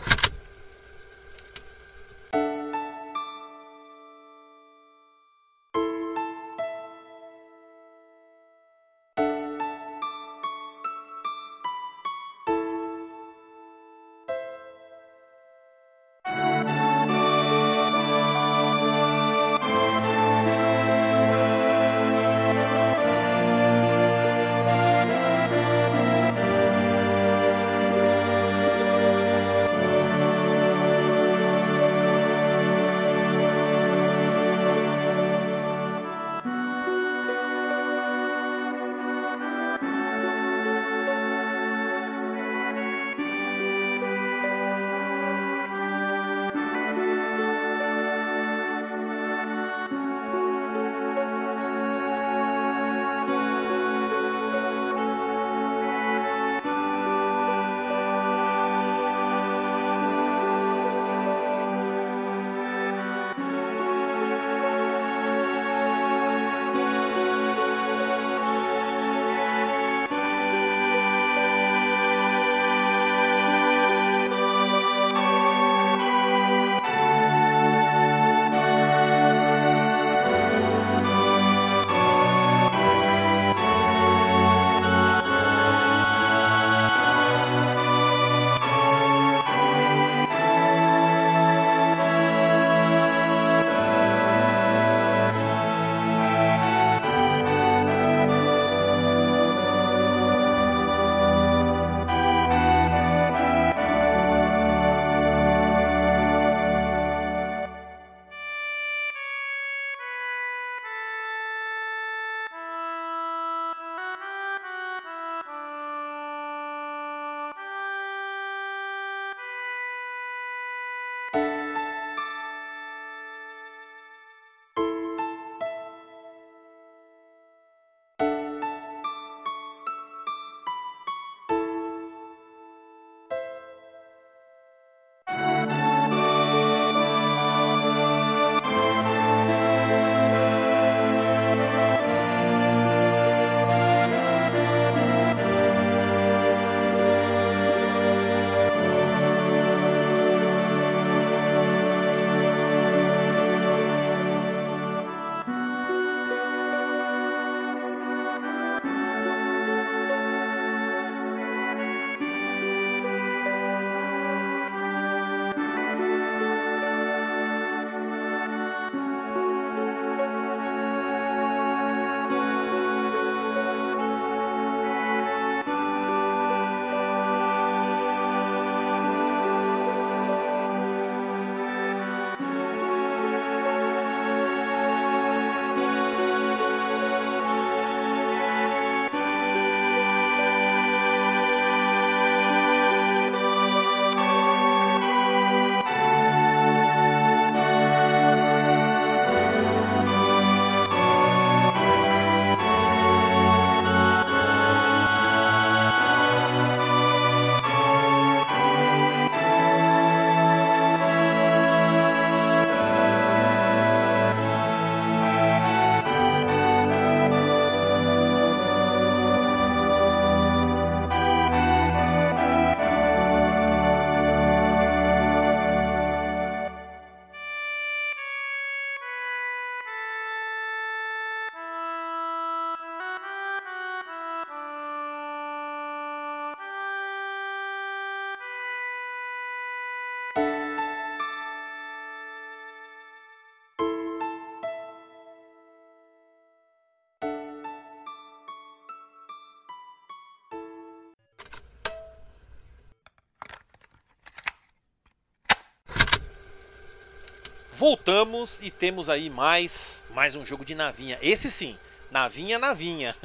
Voltamos e temos aí mais, mais um jogo de navinha. Esse sim, navinha, navinha.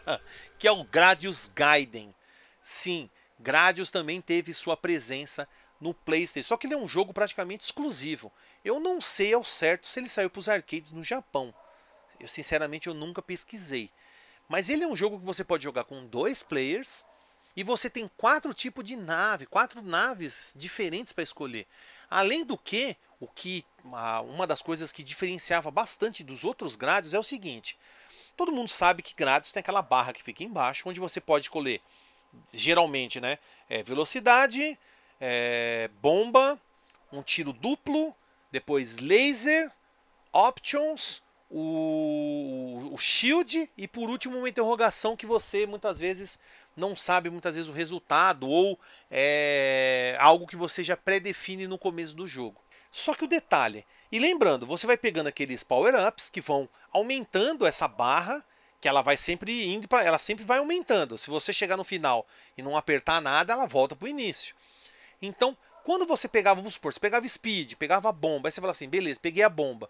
que é o Gradius Gaiden. Sim, Gradius também teve sua presença no PlayStation. Só que ele é um jogo praticamente exclusivo. Eu não sei ao certo se ele saiu para os arcades no Japão. Eu sinceramente eu nunca pesquisei. Mas ele é um jogo que você pode jogar com dois players e você tem quatro tipos de nave, quatro naves diferentes para escolher. Além do que, o que uma das coisas que diferenciava bastante dos outros Gradius é o seguinte: todo mundo sabe que Gradius tem aquela barra que fica embaixo, onde você pode escolher, geralmente, né, é velocidade, é, bomba, um tiro duplo, depois laser, options, o, o shield e por último uma interrogação que você muitas vezes não sabe muitas vezes o resultado ou é algo que você já pré-define no começo do jogo. Só que o detalhe, e lembrando, você vai pegando aqueles power-ups que vão aumentando essa barra, que ela vai sempre indo para, ela sempre vai aumentando. Se você chegar no final e não apertar nada, ela volta para o início. Então, quando você pegava, vamos supor, você pegava speed, pegava a bomba, aí você fala assim, beleza, peguei a bomba.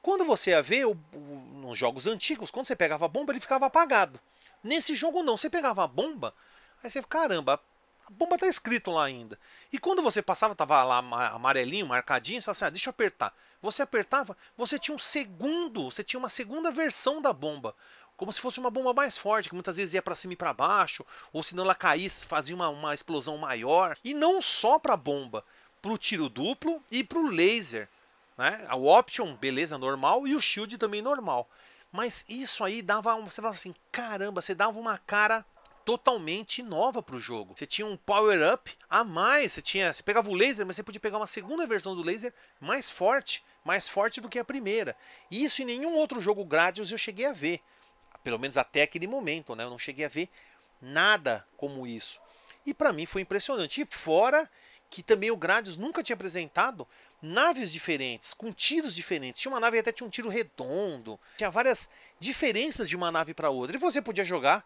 Quando você ia ver, o, o, nos jogos antigos, quando você pegava a bomba, ele ficava apagado. Nesse jogo não, você pegava a bomba, aí você, caramba, a bomba tá escrito lá ainda. E quando você passava, tava lá amarelinho, marcadinho, você assim, ah, deixa eu apertar. Você apertava, você tinha um segundo, você tinha uma segunda versão da bomba. Como se fosse uma bomba mais forte, que muitas vezes ia para cima e para baixo, ou se não ela caísse, fazia uma, uma explosão maior. E não só para bomba, para o tiro duplo e para o laser. Né? O option, beleza, normal, e o shield também normal. Mas isso aí dava, você falava assim, caramba, você dava uma cara totalmente nova para o jogo. Você tinha um power up a mais, você tinha, você pegava o laser, mas você podia pegar uma segunda versão do laser mais forte, mais forte do que a primeira. E isso em nenhum outro jogo Gradius eu cheguei a ver, pelo menos até aquele momento, né? Eu não cheguei a ver nada como isso. E para mim foi impressionante. E fora que também o Gradius nunca tinha apresentado naves diferentes, com tiros diferentes. Tinha uma nave que até tinha um tiro redondo. Tinha várias diferenças de uma nave para outra. E você podia jogar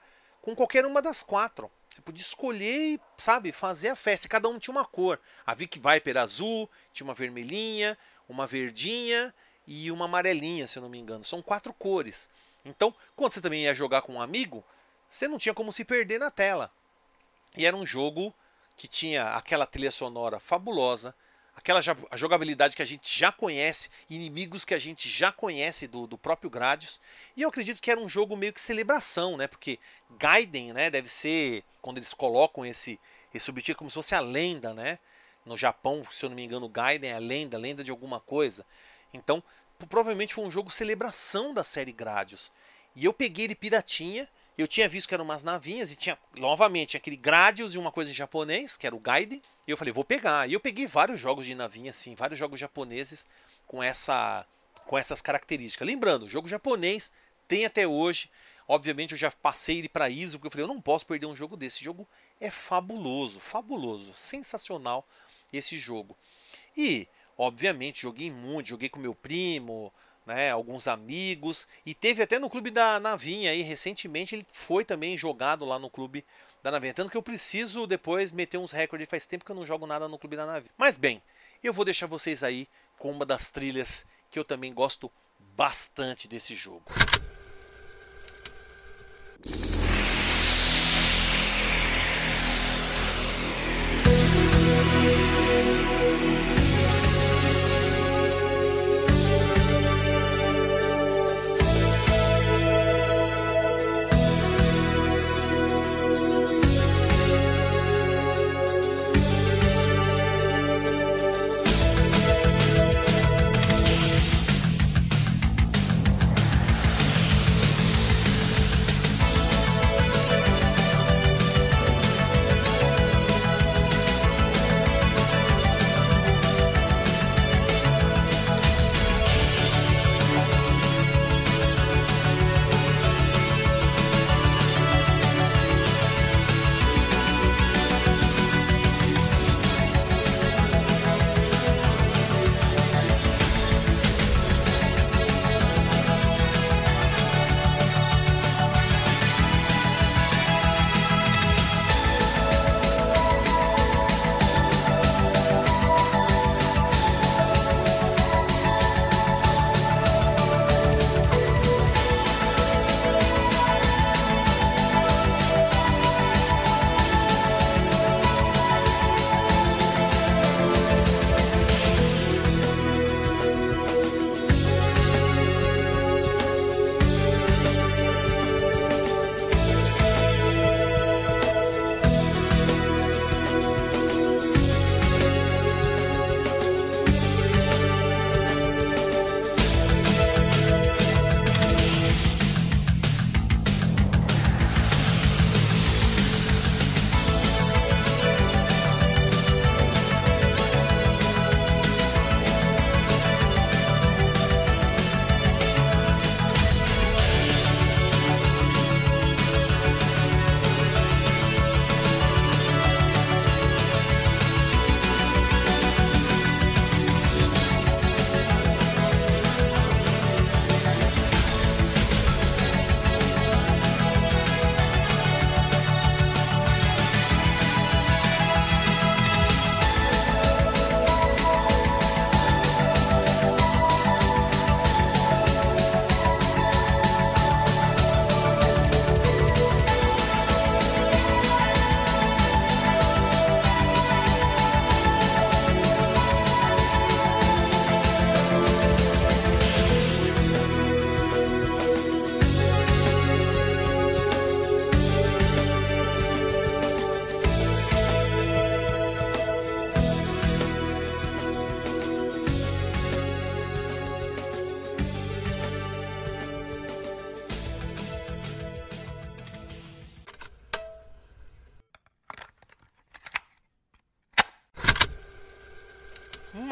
com qualquer uma das quatro. Você podia escolher e, sabe, fazer a festa. Cada um tinha uma cor. A Vic Viper azul, tinha uma vermelhinha, uma verdinha e uma amarelinha, se eu não me engano. São quatro cores. Então, quando você também ia jogar com um amigo, você não tinha como se perder na tela. E era um jogo que tinha aquela trilha sonora fabulosa, aquela jogabilidade que a gente já conhece, inimigos que a gente já conhece do, do próprio Gradius. E eu acredito que era um jogo meio que celebração, né? Porque Gaiden, né, deve ser quando eles colocam esse esse subtítulo como se fosse a lenda, né? No Japão, se eu não me engano, Gaiden é a lenda, lenda de alguma coisa. Então, provavelmente foi um jogo celebração da série Gradius. E eu peguei ele piratinha eu tinha visto que eram umas navinhas e tinha, novamente, aquele Gradius e uma coisa em japonês, que era o Gaiden. E eu falei, vou pegar. E eu peguei vários jogos de navinha, assim, vários jogos japoneses com essa com essas características. Lembrando, o jogo japonês tem até hoje. Obviamente eu já passei ele para ISO, porque eu falei, eu não posso perder um jogo desse. Esse jogo é fabuloso, fabuloso, sensacional esse jogo. E, obviamente, joguei muito, joguei com meu primo, né, alguns amigos e teve até no clube da Navinha aí recentemente ele foi também jogado lá no clube da Navinha, tanto que eu preciso depois meter uns recordes, faz tempo que eu não jogo nada no clube da Navinha. Mas bem, eu vou deixar vocês aí com uma das trilhas que eu também gosto bastante desse jogo.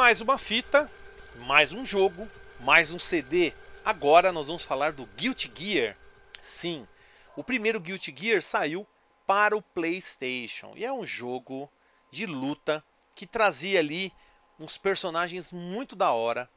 Mais uma fita, mais um jogo, mais um CD. Agora nós vamos falar do Guilty Gear. Sim, o primeiro Guilty Gear saiu para o PlayStation e é um jogo de luta que trazia ali uns personagens muito da hora.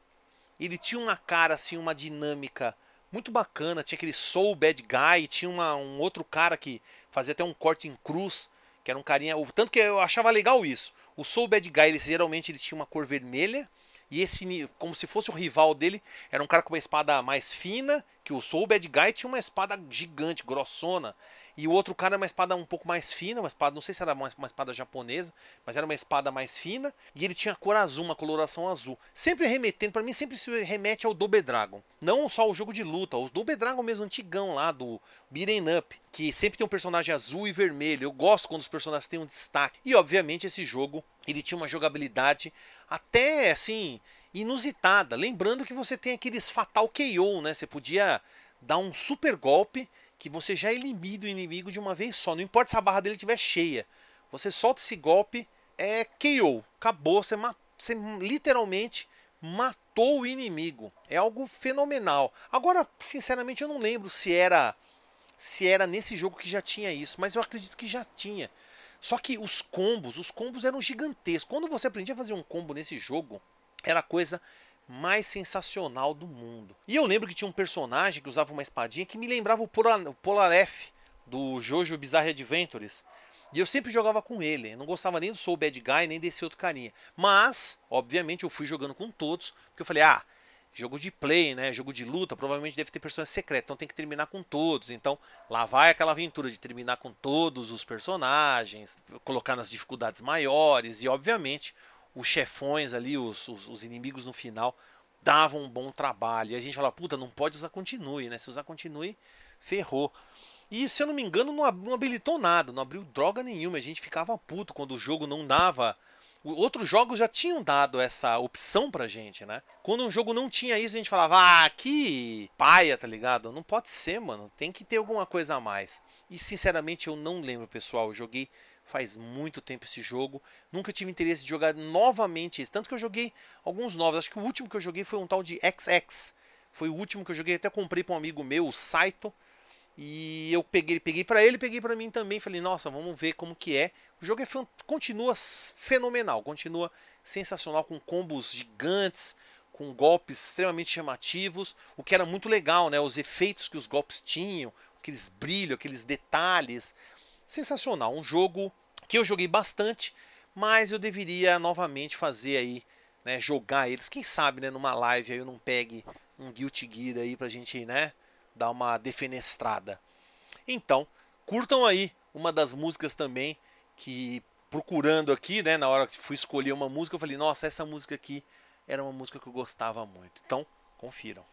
Ele tinha uma cara assim, uma dinâmica muito bacana. Tinha aquele Soul Bad Guy, tinha uma, um outro cara que fazia até um corte em cruz, que era um carinha. Tanto que eu achava legal isso. O Soul Bad Guy, ele, geralmente ele tinha uma cor vermelha. E esse, como se fosse o rival dele, era um cara com uma espada mais fina, que o Soul Bad Guy tinha uma espada gigante, grossona. E o outro cara era uma espada um pouco mais fina, uma espada, não sei se era uma, uma espada japonesa, mas era uma espada mais fina. E ele tinha cor azul, uma coloração azul. Sempre remetendo, para mim sempre se remete ao Double Dragon. Não só o jogo de luta, o Double Dragon mesmo antigão lá, do Beat'em Up, que sempre tem um personagem azul e vermelho. Eu gosto quando os personagens têm um destaque. E obviamente esse jogo, ele tinha uma jogabilidade até assim inusitada. Lembrando que você tem aqueles fatal KO, né? Você podia dar um super golpe que você já elimina o inimigo de uma vez só. Não importa se a barra dele estiver cheia. Você solta esse golpe, é KO. Acabou, você, você literalmente matou o inimigo. É algo fenomenal. Agora, sinceramente, eu não lembro se era se era nesse jogo que já tinha isso, mas eu acredito que já tinha. Só que os combos, os combos eram gigantescos. Quando você aprendia a fazer um combo nesse jogo, era coisa mais sensacional do mundo. E eu lembro que tinha um personagem que usava uma espadinha que me lembrava o Polar, o Polar F do Jojo Bizarre Adventures. E eu sempre jogava com ele. Eu não gostava nem do Soul Bad Guy, nem desse outro carinha. Mas, obviamente, eu fui jogando com todos. Porque eu falei, ah, jogo de play, né? Jogo de luta, provavelmente deve ter personagens secretos. Então tem que terminar com todos. Então lá vai aquela aventura de terminar com todos os personagens. Colocar nas dificuldades maiores. E, obviamente, os chefões ali, os, os, os, inimigos no final, davam um bom trabalho. E a gente fala, puta, não pode usar continue, né? Se usar continue, ferrou. E se eu não me engano, não, não habilitou nada, não abriu droga nenhuma. A gente ficava puto quando o jogo não dava. Outros jogos já tinham dado essa opção pra gente, né? Quando um jogo não tinha isso, a gente falava, ah, que paia, tá ligado? Não pode ser, mano. Tem que ter alguma coisa a mais. E sinceramente eu não lembro, pessoal. Eu joguei Faz muito tempo esse jogo. Nunca tive interesse de jogar novamente esse. Tanto que eu joguei alguns novos. Acho que o último que eu joguei foi um tal de XX. Foi o último que eu joguei. Até comprei para um amigo meu, o Saito. E eu peguei, peguei para ele, peguei para mim também. Falei, nossa, vamos ver como que é. O jogo é, continua fenomenal, continua sensacional com combos gigantes, com golpes extremamente chamativos, o que era muito legal, né? Os efeitos que os golpes tinham, aqueles brilhos, aqueles detalhes. Sensacional, um jogo que eu joguei bastante, mas eu deveria novamente fazer aí, né, jogar eles. Quem sabe, né, numa live aí eu não pegue um Guilty Gear aí pra gente, né, dar uma defenestrada. Então, curtam aí uma das músicas também que procurando aqui, né, na hora que fui escolher uma música, eu falei: "Nossa, essa música aqui era uma música que eu gostava muito". Então, confiram.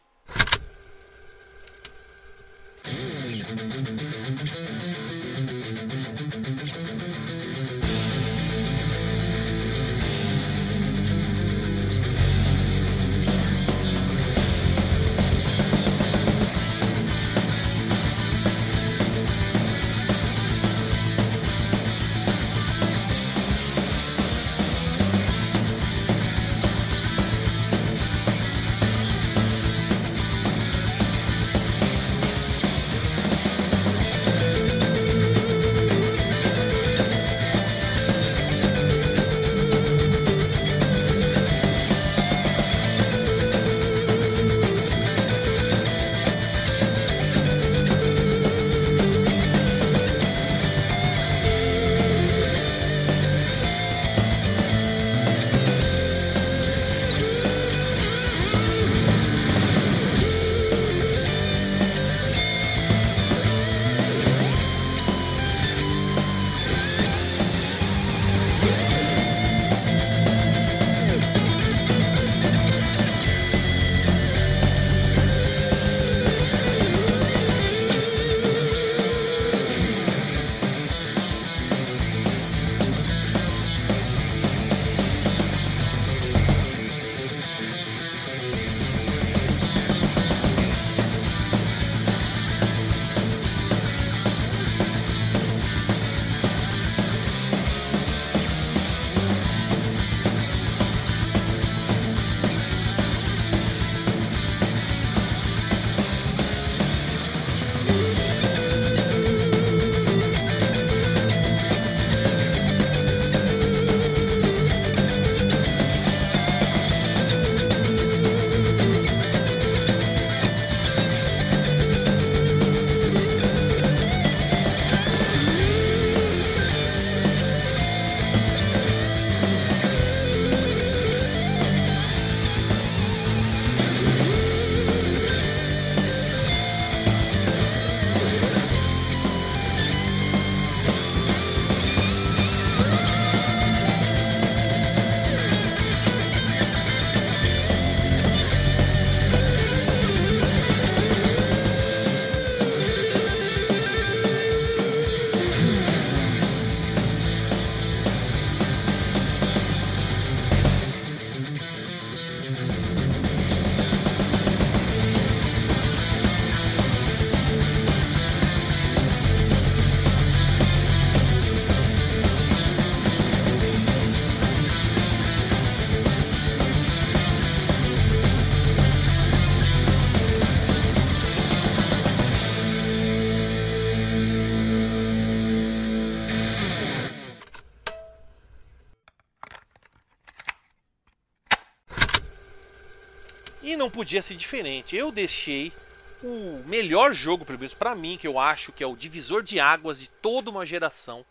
Podia ser diferente. Eu deixei o melhor jogo, pelo menos para mim, que eu acho que é o divisor de águas de toda uma geração.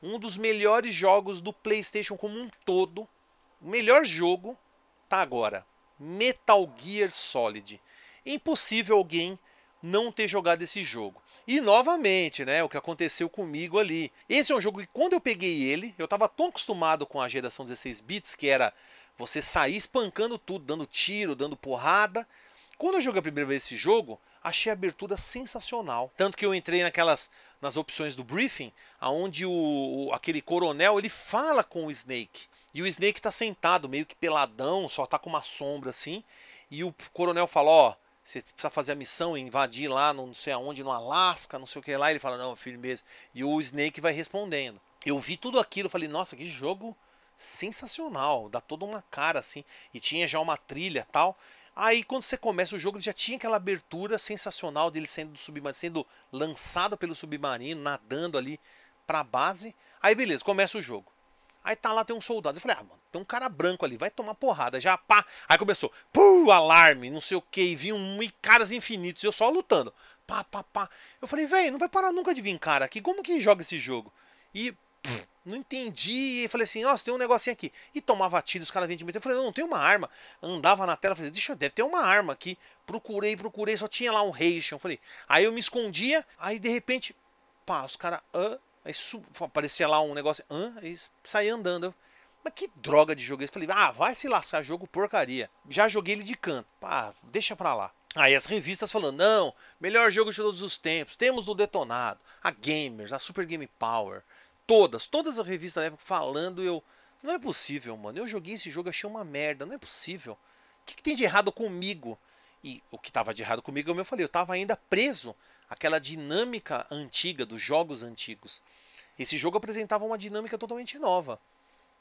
Um dos melhores jogos do PlayStation como um todo. O melhor jogo tá agora. Metal Gear Solid. É impossível alguém não ter jogado esse jogo. E novamente, né, o que aconteceu comigo ali. Esse é um jogo que quando eu peguei ele, eu estava tão acostumado com a geração 16 bits que era você sair espancando tudo, dando tiro, dando porrada. Quando eu joguei a primeira vez esse jogo, achei a abertura sensacional. Tanto que eu entrei naquelas nas opções do briefing, aonde o, o aquele coronel ele fala com o Snake. E o Snake está sentado, meio que peladão, só tá com uma sombra assim. E o coronel fala: Ó, você precisa fazer a missão, invadir lá, não sei aonde, no Alasca, não sei o que lá. Ele fala: Não, firmeza. E o Snake vai respondendo. Eu vi tudo aquilo, falei: Nossa, que jogo sensacional, dá toda uma cara assim. E tinha já uma trilha tal. Aí quando você começa o jogo, já tinha aquela abertura sensacional dele sendo submarino, sendo lançado pelo submarino, nadando ali pra base. Aí beleza, começa o jogo. Aí tá lá, tem um soldado. Eu falei, ah, mano, tem um cara branco ali, vai tomar porrada. Já pá. Aí começou, puh, alarme, não sei o que. E vinham um, caras infinitos. Eu só lutando. Pá, pá, pá. Eu falei, velho, não vai parar nunca de vir cara aqui. Como que joga esse jogo? E não entendi. E falei assim, nossa, tem um negocinho aqui. E tomava tiro, os caras vinham de meter. Eu falei, não, não tem uma arma. Andava na tela, falei, deixa eu, deve ter uma arma aqui. Procurei, procurei, só tinha lá um Ration. Falei, aí eu me escondia, aí de repente, pá, os caras, ah, aí aparecia lá um negócio, ah, aí saía andando. Mas que droga de jogo é esse? Falei, ah, vai se lascar, jogo porcaria. Já joguei ele de canto. Pá, deixa pra lá. Aí as revistas falando, não, melhor jogo de todos os tempos. Temos do Detonado, a Gamers, a Super Game Power, Todas, todas as revistas da época falando, eu. Não é possível, mano. Eu joguei esse jogo, achei uma merda. Não é possível. O que, que tem de errado comigo? E o que estava de errado comigo, eu falei, eu estava ainda preso àquela dinâmica antiga dos jogos antigos. Esse jogo apresentava uma dinâmica totalmente nova.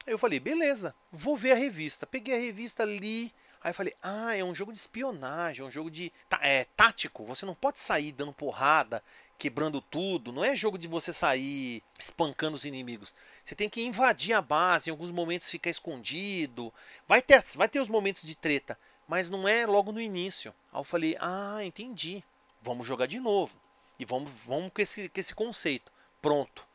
Aí eu falei, beleza, vou ver a revista. Peguei a revista, li. Aí eu falei, ah, é um jogo de espionagem, é um jogo de é, tático. Você não pode sair dando porrada quebrando tudo. Não é jogo de você sair espancando os inimigos. Você tem que invadir a base, em alguns momentos ficar escondido. Vai ter, vai ter os momentos de treta, mas não é logo no início. Aí eu falei: "Ah, entendi. Vamos jogar de novo. E vamos vamos com esse com esse conceito. Pronto.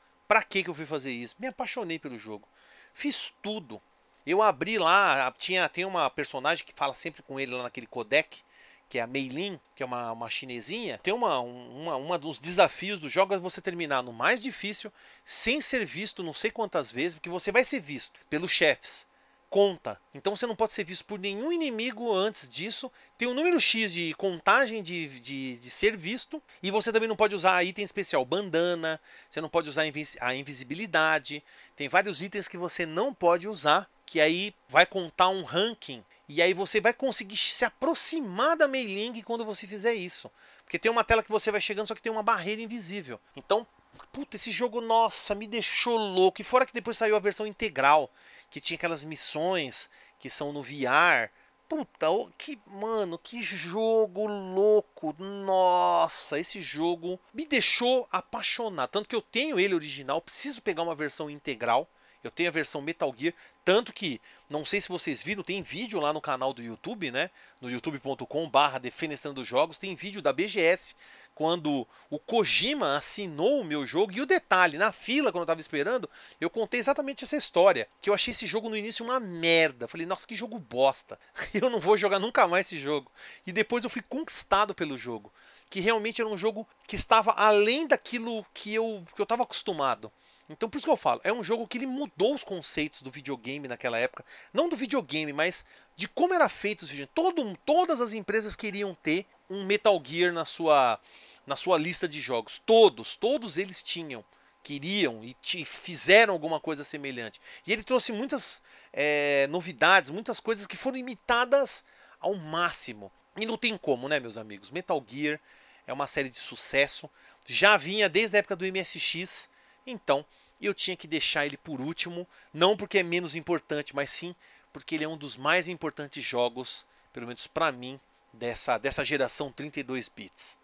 Que que eu fui fazer isso? Me apaixonei pelo jogo. Fiz tudo. Eu abri lá, tinha tem uma personagem que fala sempre com ele lá naquele codec que é a Meilin, que é uma, uma chinesinha, tem uma, uma, uma dos desafios do jogo é você terminar no mais difícil, sem ser visto não sei quantas vezes, porque você vai ser visto pelos chefes. Conta. Então você não pode ser visto por nenhum inimigo antes disso. Tem um número X de contagem de, de, de ser visto. E você também não pode usar item especial, bandana. Você não pode usar a invisibilidade. Tem vários itens que você não pode usar. Que aí vai contar um ranking e aí você vai conseguir se aproximar da Meiling quando você fizer isso. Porque tem uma tela que você vai chegando, só que tem uma barreira invisível. Então, puta, esse jogo, nossa, me deixou louco. E fora que depois saiu a versão integral, que tinha aquelas missões que são no VR. Puta, que, mano, que jogo louco. Nossa, esse jogo me deixou apaixonado. Tanto que eu tenho ele original, preciso pegar uma versão integral. Eu tenho a versão Metal Gear, tanto que, não sei se vocês viram, tem vídeo lá no canal do YouTube, né? No youtube.com/barra Defenestrando Jogos, tem vídeo da BGS quando o Kojima assinou o meu jogo. E o detalhe, na fila, quando eu tava esperando, eu contei exatamente essa história. Que eu achei esse jogo no início uma merda. Falei, nossa, que jogo bosta. Eu não vou jogar nunca mais esse jogo. E depois eu fui conquistado pelo jogo. Que realmente era um jogo que estava além daquilo que eu, que eu estava acostumado. Então por isso que eu falo, é um jogo que ele mudou os conceitos do videogame naquela época. Não do videogame, mas de como era feito os videogames. Todo, todas as empresas queriam ter um Metal Gear na sua, na sua lista de jogos. Todos, todos eles tinham. Queriam e te, fizeram alguma coisa semelhante. E ele trouxe muitas é, novidades, muitas coisas que foram imitadas ao máximo. E não tem como, né, meus amigos? Metal Gear é uma série de sucesso. Já vinha desde a época do MSX então, eu tinha que deixar ele por último, não porque é menos importante, mas sim porque ele é um dos mais importantes jogos, pelo menos para mim, dessa, dessa geração 32 bits.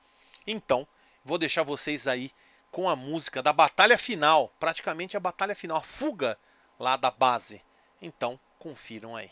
Então, vou deixar vocês aí com a música da batalha final, praticamente a batalha final, a fuga lá da base. Então, confiram aí.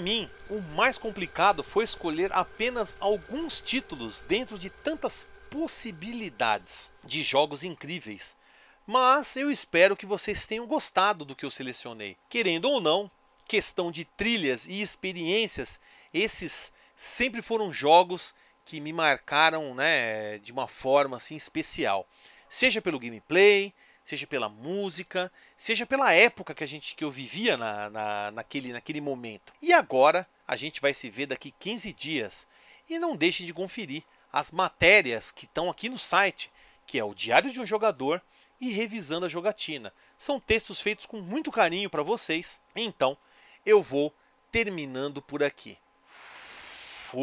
Mim, o mais complicado foi escolher apenas alguns títulos dentro de tantas possibilidades de jogos incríveis. Mas eu espero que vocês tenham gostado do que eu selecionei. Querendo ou não, questão de trilhas e experiências, esses sempre foram jogos que me marcaram né, de uma forma assim especial. Seja pelo gameplay, seja pela música, seja pela época que a gente que eu vivia na, na, naquele, naquele momento. E agora a gente vai se ver daqui 15 dias. E não deixe de conferir as matérias que estão aqui no site, que é o Diário de um Jogador e Revisando a Jogatina. São textos feitos com muito carinho para vocês. Então, eu vou terminando por aqui. Fui!